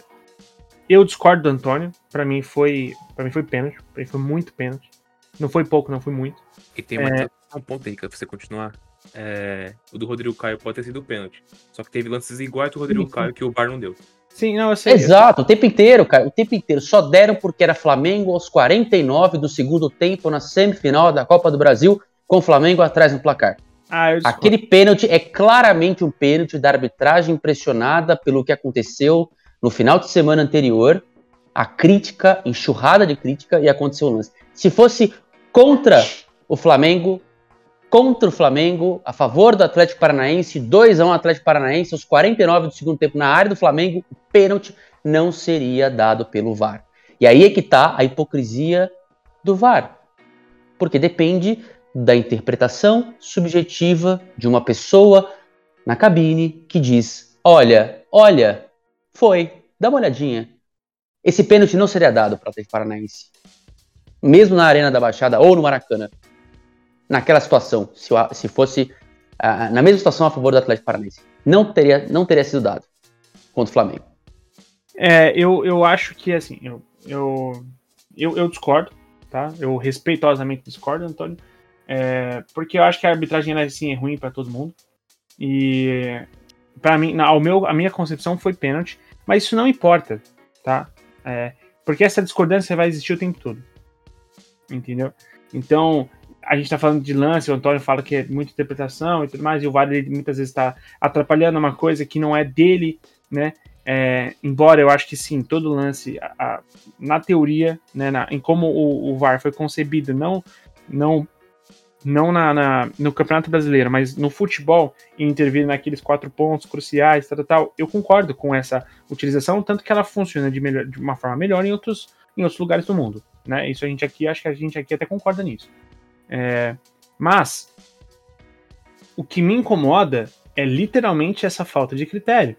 eu discordo do Antônio, para mim foi para mim foi pênalti, pra mim foi muito pênalti. Não foi pouco, não foi muito. E tem uma, é um ponto aí que você continuar. É, o do Rodrigo Caio pode ter sido pênalti. Só que teve lances iguais do Rodrigo Caio que o VAR não deu. Sim, não, eu sei. Exato, o tempo inteiro, cara. O tempo inteiro. Só deram porque era Flamengo aos 49 do segundo tempo na semifinal da Copa do Brasil, com o Flamengo atrás no placar. Ah, Aquele pênalti é claramente um pênalti da arbitragem impressionada pelo que aconteceu no final de semana anterior. A crítica, enxurrada de crítica, e aconteceu o lance. Se fosse contra o Flamengo, contra o Flamengo, a favor do Atlético Paranaense, 2 a 1 Atlético Paranaense, aos 49 do segundo tempo na área do Flamengo, o pênalti não seria dado pelo VAR. E aí é que está a hipocrisia do VAR. Porque depende da interpretação subjetiva de uma pessoa na cabine que diz: olha, olha, foi, dá uma olhadinha. Esse pênalti não seria dado para o Atlético Paranaense. Mesmo na Arena da Baixada ou no Maracanã naquela situação, se, se fosse na mesma situação a favor do Atlético Paranaense, não teria, não teria sido dado contra o Flamengo. É, eu, eu acho que assim, eu, eu, eu, eu discordo, tá? Eu respeitosamente discordo, Antônio, é, porque eu acho que a arbitragem assim, é ruim para todo mundo. E para mim, ao meu, a minha concepção foi pênalti, mas isso não importa, tá? É, porque essa discordância vai existir o tempo todo. Entendeu? Então, a gente está falando de lance, o Antônio fala que é muita interpretação e tudo mais, e o VAR muitas vezes está atrapalhando uma coisa que não é dele, né? É, embora eu acho que sim, todo lance, a, a, na teoria, né, na, em como o, o, VAR foi concebido, não, não, não na, na, no Campeonato Brasileiro, mas no futebol, e intervir naqueles quatro pontos cruciais, tal, tal, eu concordo com essa utilização, tanto que ela funciona de, melhor, de uma forma melhor em outros, em outros lugares do mundo, né? Isso a gente aqui, acho que a gente aqui até concorda nisso. É, mas o que me incomoda é literalmente essa falta de critério.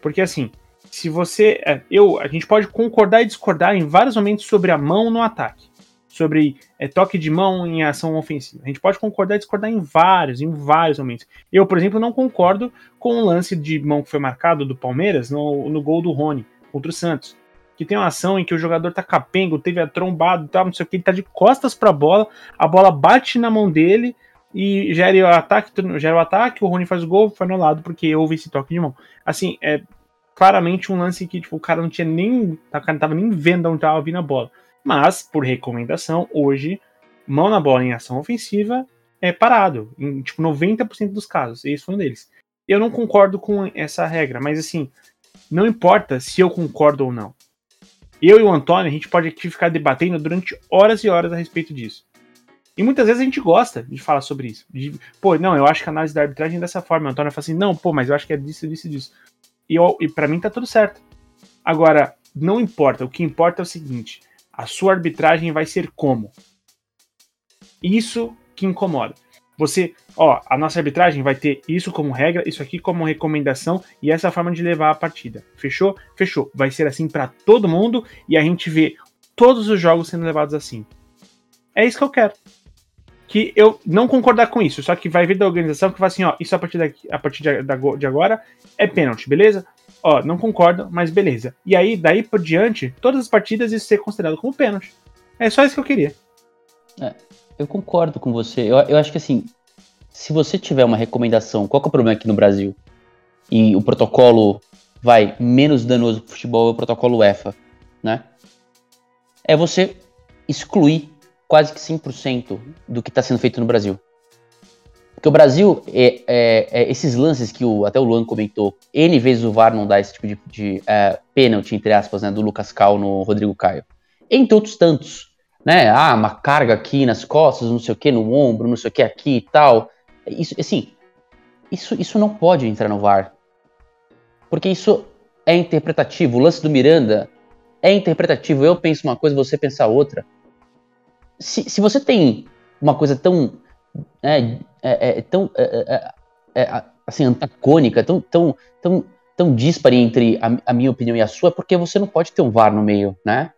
Porque assim, se você. É, eu, a gente pode concordar e discordar em vários momentos sobre a mão no ataque. Sobre é, toque de mão em ação ofensiva. A gente pode concordar e discordar em vários, em vários momentos. Eu, por exemplo, não concordo com o lance de mão que foi marcado do Palmeiras no, no gol do Rony contra o Santos que tem uma ação em que o jogador tá capengo, teve a trombado, tá, não sei o que, ele tá de costas pra bola, a bola bate na mão dele e gera o ataque, gera o ataque, o Rony faz o gol, foi anulado porque houve esse toque de mão. Assim, é, claramente um lance que tipo, o cara não tinha nem. O cara não tava nem vendo onde tava vindo a bola. Mas, por recomendação, hoje, mão na bola em ação ofensiva é parado. Em tipo 90% dos casos. Esse foi um deles. Eu não concordo com essa regra, mas assim, não importa se eu concordo ou não. Eu e o Antônio, a gente pode aqui ficar debatendo durante horas e horas a respeito disso. E muitas vezes a gente gosta de falar sobre isso. De, pô, não, eu acho que a análise da arbitragem é dessa forma. O Antônio fala assim, não, pô, mas eu acho que é disso, disso, disso. E, e para mim tá tudo certo. Agora, não importa. O que importa é o seguinte: a sua arbitragem vai ser como? Isso que incomoda. Você, ó, a nossa arbitragem vai ter isso como regra, isso aqui como recomendação e essa forma de levar a partida. Fechou? Fechou. Vai ser assim para todo mundo e a gente vê todos os jogos sendo levados assim. É isso que eu quero. Que eu não concordar com isso, só que vai vir da organização que vai assim, ó, isso a partir, daqui, a partir de agora é pênalti, beleza? Ó, não concordo, mas beleza. E aí, daí por diante, todas as partidas isso ser considerado como pênalti. É só isso que eu queria. É, eu concordo com você. Eu, eu acho que assim, se você tiver uma recomendação, qual que é o problema aqui no Brasil? E o protocolo vai menos danoso pro futebol é o protocolo UEFA, né? É você excluir quase que 100% do que está sendo feito no Brasil. Porque o Brasil, é, é, é, esses lances que o, até o Luan comentou, N vezes o VAR não dá esse tipo de, de é, pênalti, entre aspas, né, do Lucas Cal no Rodrigo Caio. Entre outros tantos né? Ah, uma carga aqui nas costas, não sei o que, no ombro, não sei o que aqui e tal. Isso, assim, isso, isso não pode entrar no VAR. Porque isso é interpretativo. O lance do Miranda é interpretativo. Eu penso uma coisa, você pensa outra. Se, se você tem uma coisa tão. É, é, é tão. É, é, é, assim, antagônica, tão, tão, tão, tão dispare entre a, a minha opinião e a sua, porque você não pode ter um VAR no meio, né?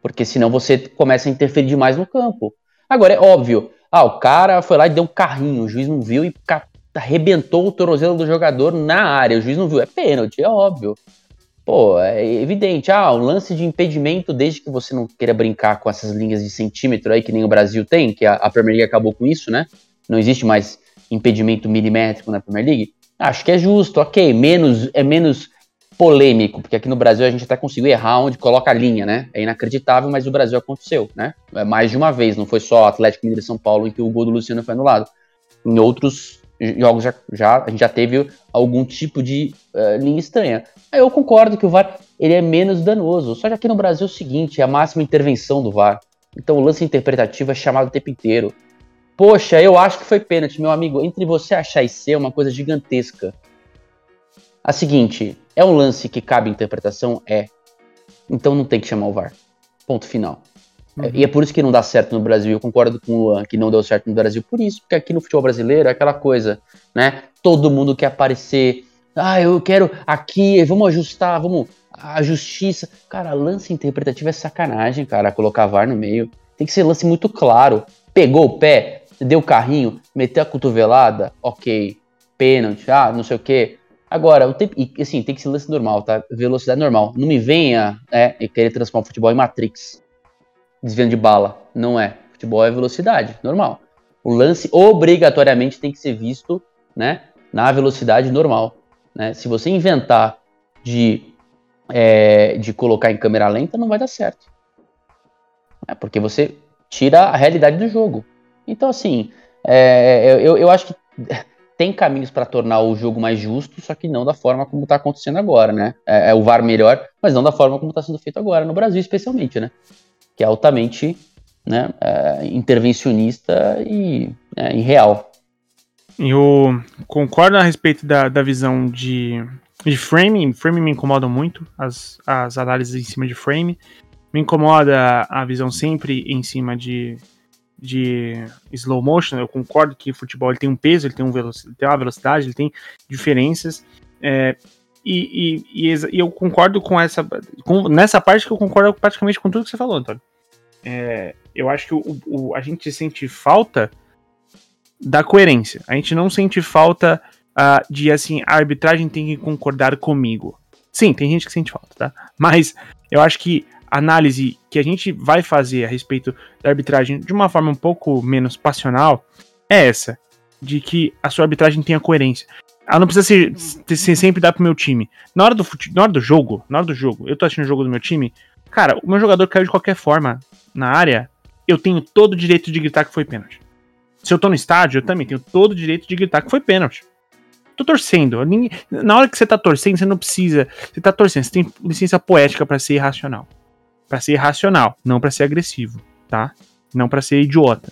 Porque senão você começa a interferir demais no campo. Agora, é óbvio. Ah, o cara foi lá e deu um carrinho, o juiz não viu e arrebentou o tornozelo do jogador na área. O juiz não viu. É pênalti, é óbvio. Pô, é evidente. Ah, um lance de impedimento, desde que você não queira brincar com essas linhas de centímetro aí, que nem o Brasil tem, que a, a Premier League acabou com isso, né? Não existe mais impedimento milimétrico na Premier League. Acho que é justo, ok. Menos, é menos polêmico, porque aqui no Brasil a gente até conseguiu errar onde coloca a linha, né? É inacreditável, mas no Brasil aconteceu, né? É mais de uma vez, não foi só Atlético Mineiro e São Paulo em que o gol do Luciano foi anulado. Em outros jogos já, já a gente já teve algum tipo de uh, linha estranha. Eu concordo que o VAR ele é menos danoso, só que aqui no Brasil é o seguinte, é a máxima intervenção do VAR. Então o lance interpretativo é chamado o tempo inteiro. Poxa, eu acho que foi pênalti, meu amigo. Entre você achar e ser é uma coisa gigantesca. A seguinte, é um lance que cabe interpretação? É. Então não tem que chamar o VAR. Ponto final. Uhum. E é por isso que não dá certo no Brasil. Eu concordo com o Luan que não deu certo no Brasil por isso, porque aqui no futebol brasileiro é aquela coisa, né? Todo mundo quer aparecer. Ah, eu quero aqui, vamos ajustar, vamos. A justiça. Cara, lance interpretativo é sacanagem, cara, colocar VAR no meio. Tem que ser lance muito claro. Pegou o pé, deu o carrinho, meteu a cotovelada, ok. Pênalti, ah, não sei o que. Agora, o tempo, e, assim, tem que ser lance normal, tá? Velocidade normal. Não me venha é, querer transformar o futebol em Matrix. Desviando de bala. Não é. Futebol é velocidade, normal. O lance obrigatoriamente tem que ser visto, né? Na velocidade normal. Né? Se você inventar de, é, de colocar em câmera lenta, não vai dar certo. É porque você tira a realidade do jogo. Então, assim, é, eu, eu acho que tem caminhos para tornar o jogo mais justo, só que não da forma como está acontecendo agora, né? É, é, o VAR melhor, mas não da forma como está sendo feito agora, no Brasil especialmente, né? Que é altamente né, é, intervencionista e é, irreal. Eu concordo a respeito da, da visão de, de framing. Framing me incomoda muito, as, as análises em cima de frame. Me incomoda a visão sempre em cima de de slow motion, eu concordo que o futebol ele tem um peso, ele tem, um ele tem uma velocidade, ele tem diferenças. É, e, e, e, eu concordo com essa. Com, nessa parte que eu concordo praticamente com tudo que você falou, Antônio. É, eu acho que o, o, a gente sente falta da coerência. A gente não sente falta uh, de assim, a arbitragem tem que concordar comigo. Sim, tem gente que sente falta, tá? Mas eu acho que análise que a gente vai fazer a respeito da arbitragem de uma forma um pouco menos passional é essa, de que a sua arbitragem tenha coerência. Ela não precisa ser, ser sempre dar pro meu time. Na hora, do fute, na hora do jogo, na hora do jogo, eu tô assistindo o jogo do meu time, cara, o meu jogador caiu de qualquer forma na área, eu tenho todo o direito de gritar que foi pênalti. Se eu tô no estádio, eu também tenho todo o direito de gritar que foi pênalti. Tô torcendo. Na hora que você tá torcendo, você não precisa. Você tá torcendo, você tem licença poética para ser irracional. para ser irracional, não para ser agressivo, tá? Não para ser idiota.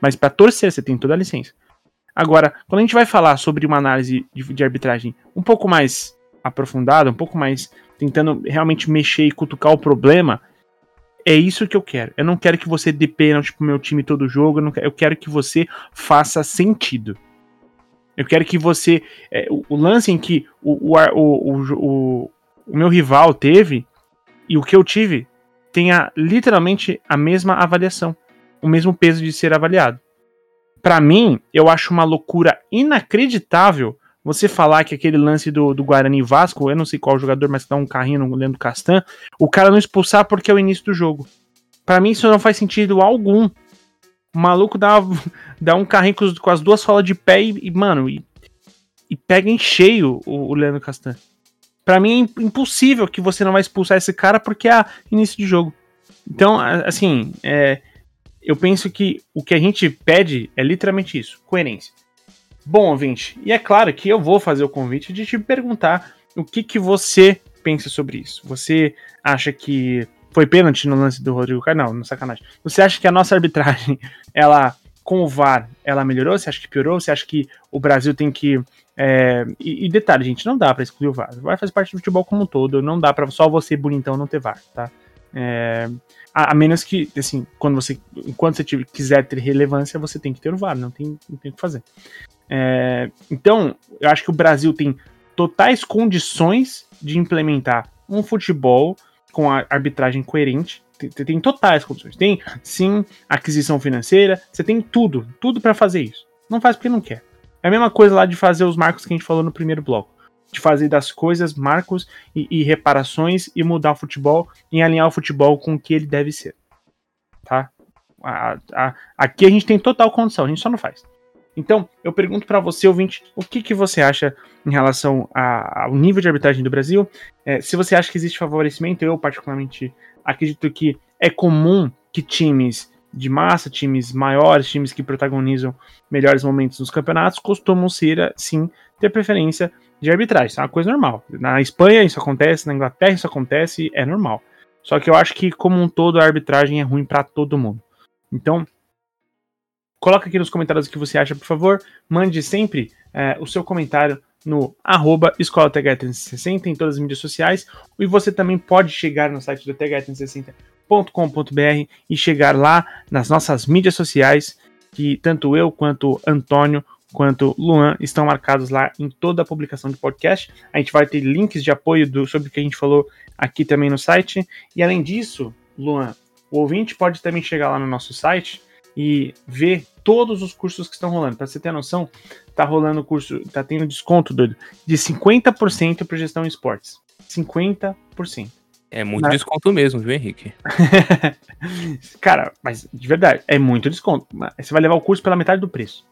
Mas para torcer, você tem toda a licença. Agora, quando a gente vai falar sobre uma análise de, de arbitragem um pouco mais aprofundada, um pouco mais tentando realmente mexer e cutucar o problema, é isso que eu quero. Eu não quero que você dê pênalti pro meu time todo jogo, eu, quero, eu quero que você faça sentido. Eu quero que você. É, o, o, lance em que o, o, o, o meu rival teve e o que eu tive tenha literalmente a mesma avaliação, o mesmo peso de ser avaliado para mim, eu acho uma loucura inacreditável você falar que aquele lance do, do Guarani Vasco, eu não sei qual jogador, mas dá um carrinho no Leandro Castan, o cara não expulsar porque é o início do jogo. Para mim, isso não faz sentido algum. O maluco dá, dá um carrinho com, com as duas solas de pé e, e mano, e, e, pega em cheio o, o Leandro Castan. Para mim é impossível que você não vai expulsar esse cara porque é início de jogo. Então, assim, é, eu penso que o que a gente pede é literalmente isso: coerência. Bom, ouvinte, e é claro que eu vou fazer o convite de te perguntar o que, que você pensa sobre isso. Você acha que foi pênalti no lance do Rodrigo? Não, não sacanagem. Você acha que a nossa arbitragem, ela com o VAR, ela melhorou? Você acha que piorou? Você acha que o Brasil tem que. É... E, e, detalhe, gente, não dá para excluir o VAR. O VAR faz parte do futebol como um todo. Não dá para só você bonitão não ter VAR, tá? É, a, a, menos que, assim, quando você, enquanto você tiver, quiser ter relevância, você tem que ter o VAR, não tem, não tem o que fazer. É, então, eu acho que o Brasil tem totais condições de implementar um futebol com a arbitragem coerente. Tem, tem totais condições. Tem, sim, aquisição financeira, você tem tudo, tudo para fazer isso. Não faz porque não quer. É a mesma coisa lá de fazer os marcos que a gente falou no primeiro bloco de fazer das coisas marcos e, e, reparações e mudar o futebol e alinhar o futebol com o que ele deve ser. Tá? A, a, aqui a gente tem total condição, a gente só não faz. Então, eu pergunto para você, ouvinte, o que, que você acha em relação a, ao nível de arbitragem do Brasil? É, se você acha que existe favorecimento, eu particularmente acredito que é comum que times de massa, times maiores, times que protagonizam melhores momentos nos campeonatos, costumam ser, sim, ter preferência de arbitragem. Isso é uma coisa normal. Na Espanha isso acontece, na Inglaterra isso acontece, é normal. Só que eu acho que, como um todo, a arbitragem é ruim para todo mundo. Então, coloca aqui nos comentários o que você acha, por favor. Mande sempre é, o seu comentário no arroba Escola 360 em todas as mídias sociais. E você também pode chegar no site do TH360.com.br e chegar lá nas nossas mídias sociais, que tanto eu quanto Antônio quanto Luan estão marcados lá em toda a publicação de podcast. A gente vai ter links de apoio do, sobre o que a gente falou aqui também no site. E além disso, Luan, o ouvinte pode também chegar lá no nosso site e ver todos os cursos que estão rolando. Para você ter noção, tá rolando curso, tá tendo desconto, doido, de 50% para gestão em esportes. 50%. É muito Na... desconto mesmo, viu, Henrique? Cara, mas de verdade, é muito desconto. Você vai levar o curso pela metade do preço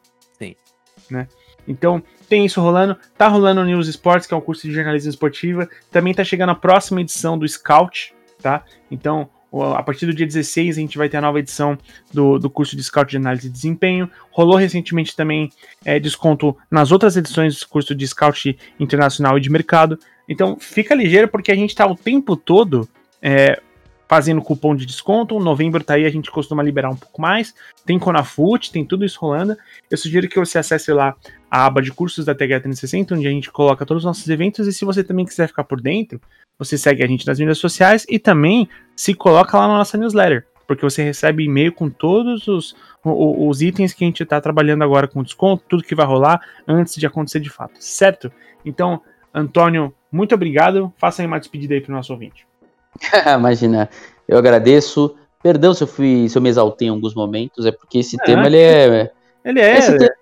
né? Então, tem isso rolando. Tá rolando o News Sports, que é um curso de jornalismo esportiva. Também tá chegando a próxima edição do Scout, tá? Então, a partir do dia 16 a gente vai ter a nova edição do, do curso de Scout de Análise de Desempenho. Rolou recentemente também é, desconto nas outras edições do curso de Scout Internacional e de Mercado. Então, fica ligeiro porque a gente tá o tempo todo é, fazendo cupom de desconto. Novembro tá aí, a gente costuma liberar um pouco mais. Tem Conafut, tem tudo isso rolando. Eu sugiro que você acesse lá a aba de cursos da TH360, onde a gente coloca todos os nossos eventos. E se você também quiser ficar por dentro, você segue a gente nas mídias sociais e também se coloca lá na nossa newsletter. Porque você recebe e-mail com todos os, os, os itens que a gente está trabalhando agora com desconto, tudo que vai rolar antes de acontecer de fato, certo? Então, Antônio, muito obrigado. Faça aí uma despedida aí para o nosso ouvinte. Imagina, eu agradeço. Perdão se eu fui, se eu me exaltei em alguns momentos, é porque esse tema ele é. Ele é. Te...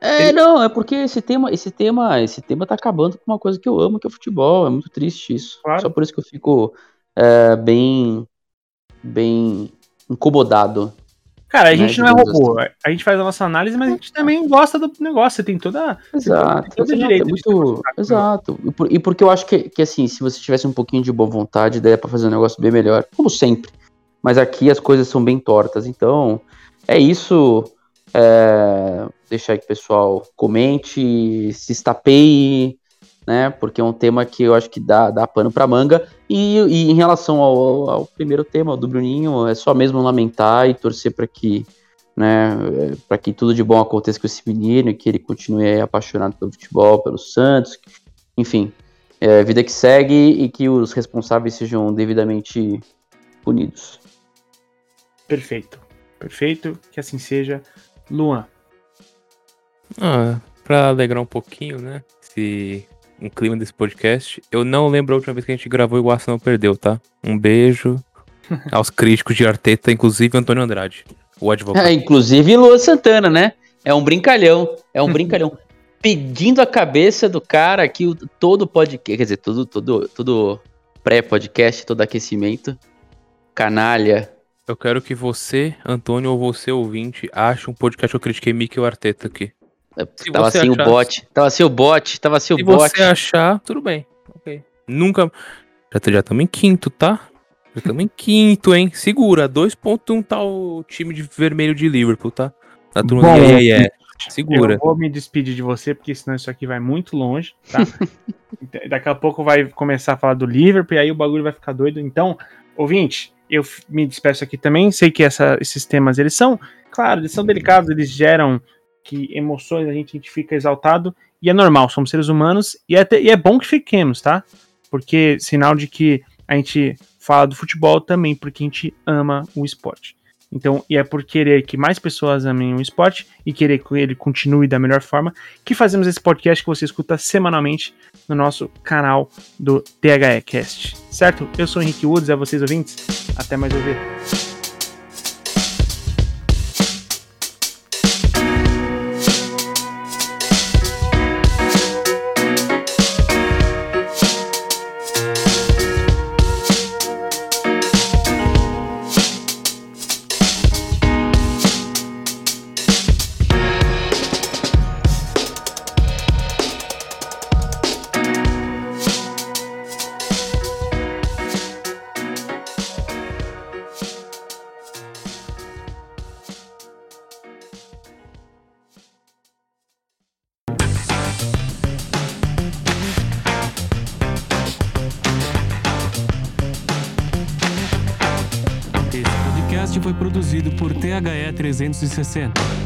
É, ele... não, é porque esse tema, esse tema, esse tema tá acabando com uma coisa que eu amo, que é o futebol. É muito triste isso. Claro. Só por isso que eu fico é, bem, bem incomodado Cara, a né, gente não é robô. A gente faz a nossa análise, mas a gente também gosta do negócio. Você tem toda. Exato, todo exato, direito é muito, exato. E, por- e porque eu acho que, que assim, se você tivesse um pouquinho de boa vontade, daria pra fazer um negócio bem melhor, como sempre. Mas aqui as coisas são bem tortas, então é isso. É, deixar aí que o pessoal comente, se estapeie, né? Porque é um tema que eu acho que dá, dá pano pra manga. E, e em relação ao, ao primeiro tema, do Bruninho, é só mesmo lamentar e torcer para que né, para que tudo de bom aconteça com esse menino e que ele continue aí apaixonado pelo futebol, pelo Santos, enfim, é, vida que segue e que os responsáveis sejam devidamente punidos. Perfeito. Perfeito. Que assim seja. Luan. Ah, pra alegrar um pouquinho, né? Esse, um clima desse podcast. Eu não lembro a última vez que a gente gravou e o Arsenal perdeu, tá? Um beijo aos críticos de Arteta, inclusive Antônio Andrade, o advogado. É, inclusive Luan Santana, né? É um brincalhão, é um brincalhão. Pedindo a cabeça do cara aqui, o- todo podcast, quer dizer, todo, todo, todo pré-podcast, todo aquecimento. Canalha. Eu quero que você, Antônio, ou você, ouvinte, ache um podcast que eu critiquei Mikel Arteta aqui. Se tava sem achar- o bot, tava sem o bot, tava sem o Se bot. você achar, tudo bem. Ok. Nunca. Já já estamos em quinto, tá? Já estamos em quinto, hein? Segura. 2.1 tá o time de vermelho de Liverpool, tá? Na turma Bom, yeah, yeah, yeah. Segura. Eu vou me despedir de você, porque senão isso aqui vai muito longe, tá? Daqui a pouco vai começar a falar do Liverpool e aí o bagulho vai ficar doido. Então, ouvinte, eu me despeço aqui também. Sei que essa- esses temas, eles são, claro, eles são delicados, eles geram que emoções, a gente, a gente fica exaltado. E é normal, somos seres humanos. E é, e é bom que fiquemos, tá? Porque sinal de que a gente fala do futebol também, porque a gente ama o esporte. Então, e é por querer que mais pessoas amem o esporte e querer que ele continue da melhor forma que fazemos esse podcast que você escuta semanalmente no nosso canal do THE Cast. Certo? Eu sou o Henrique Woods, é vocês ouvintes. Até mais ouvir. 1960.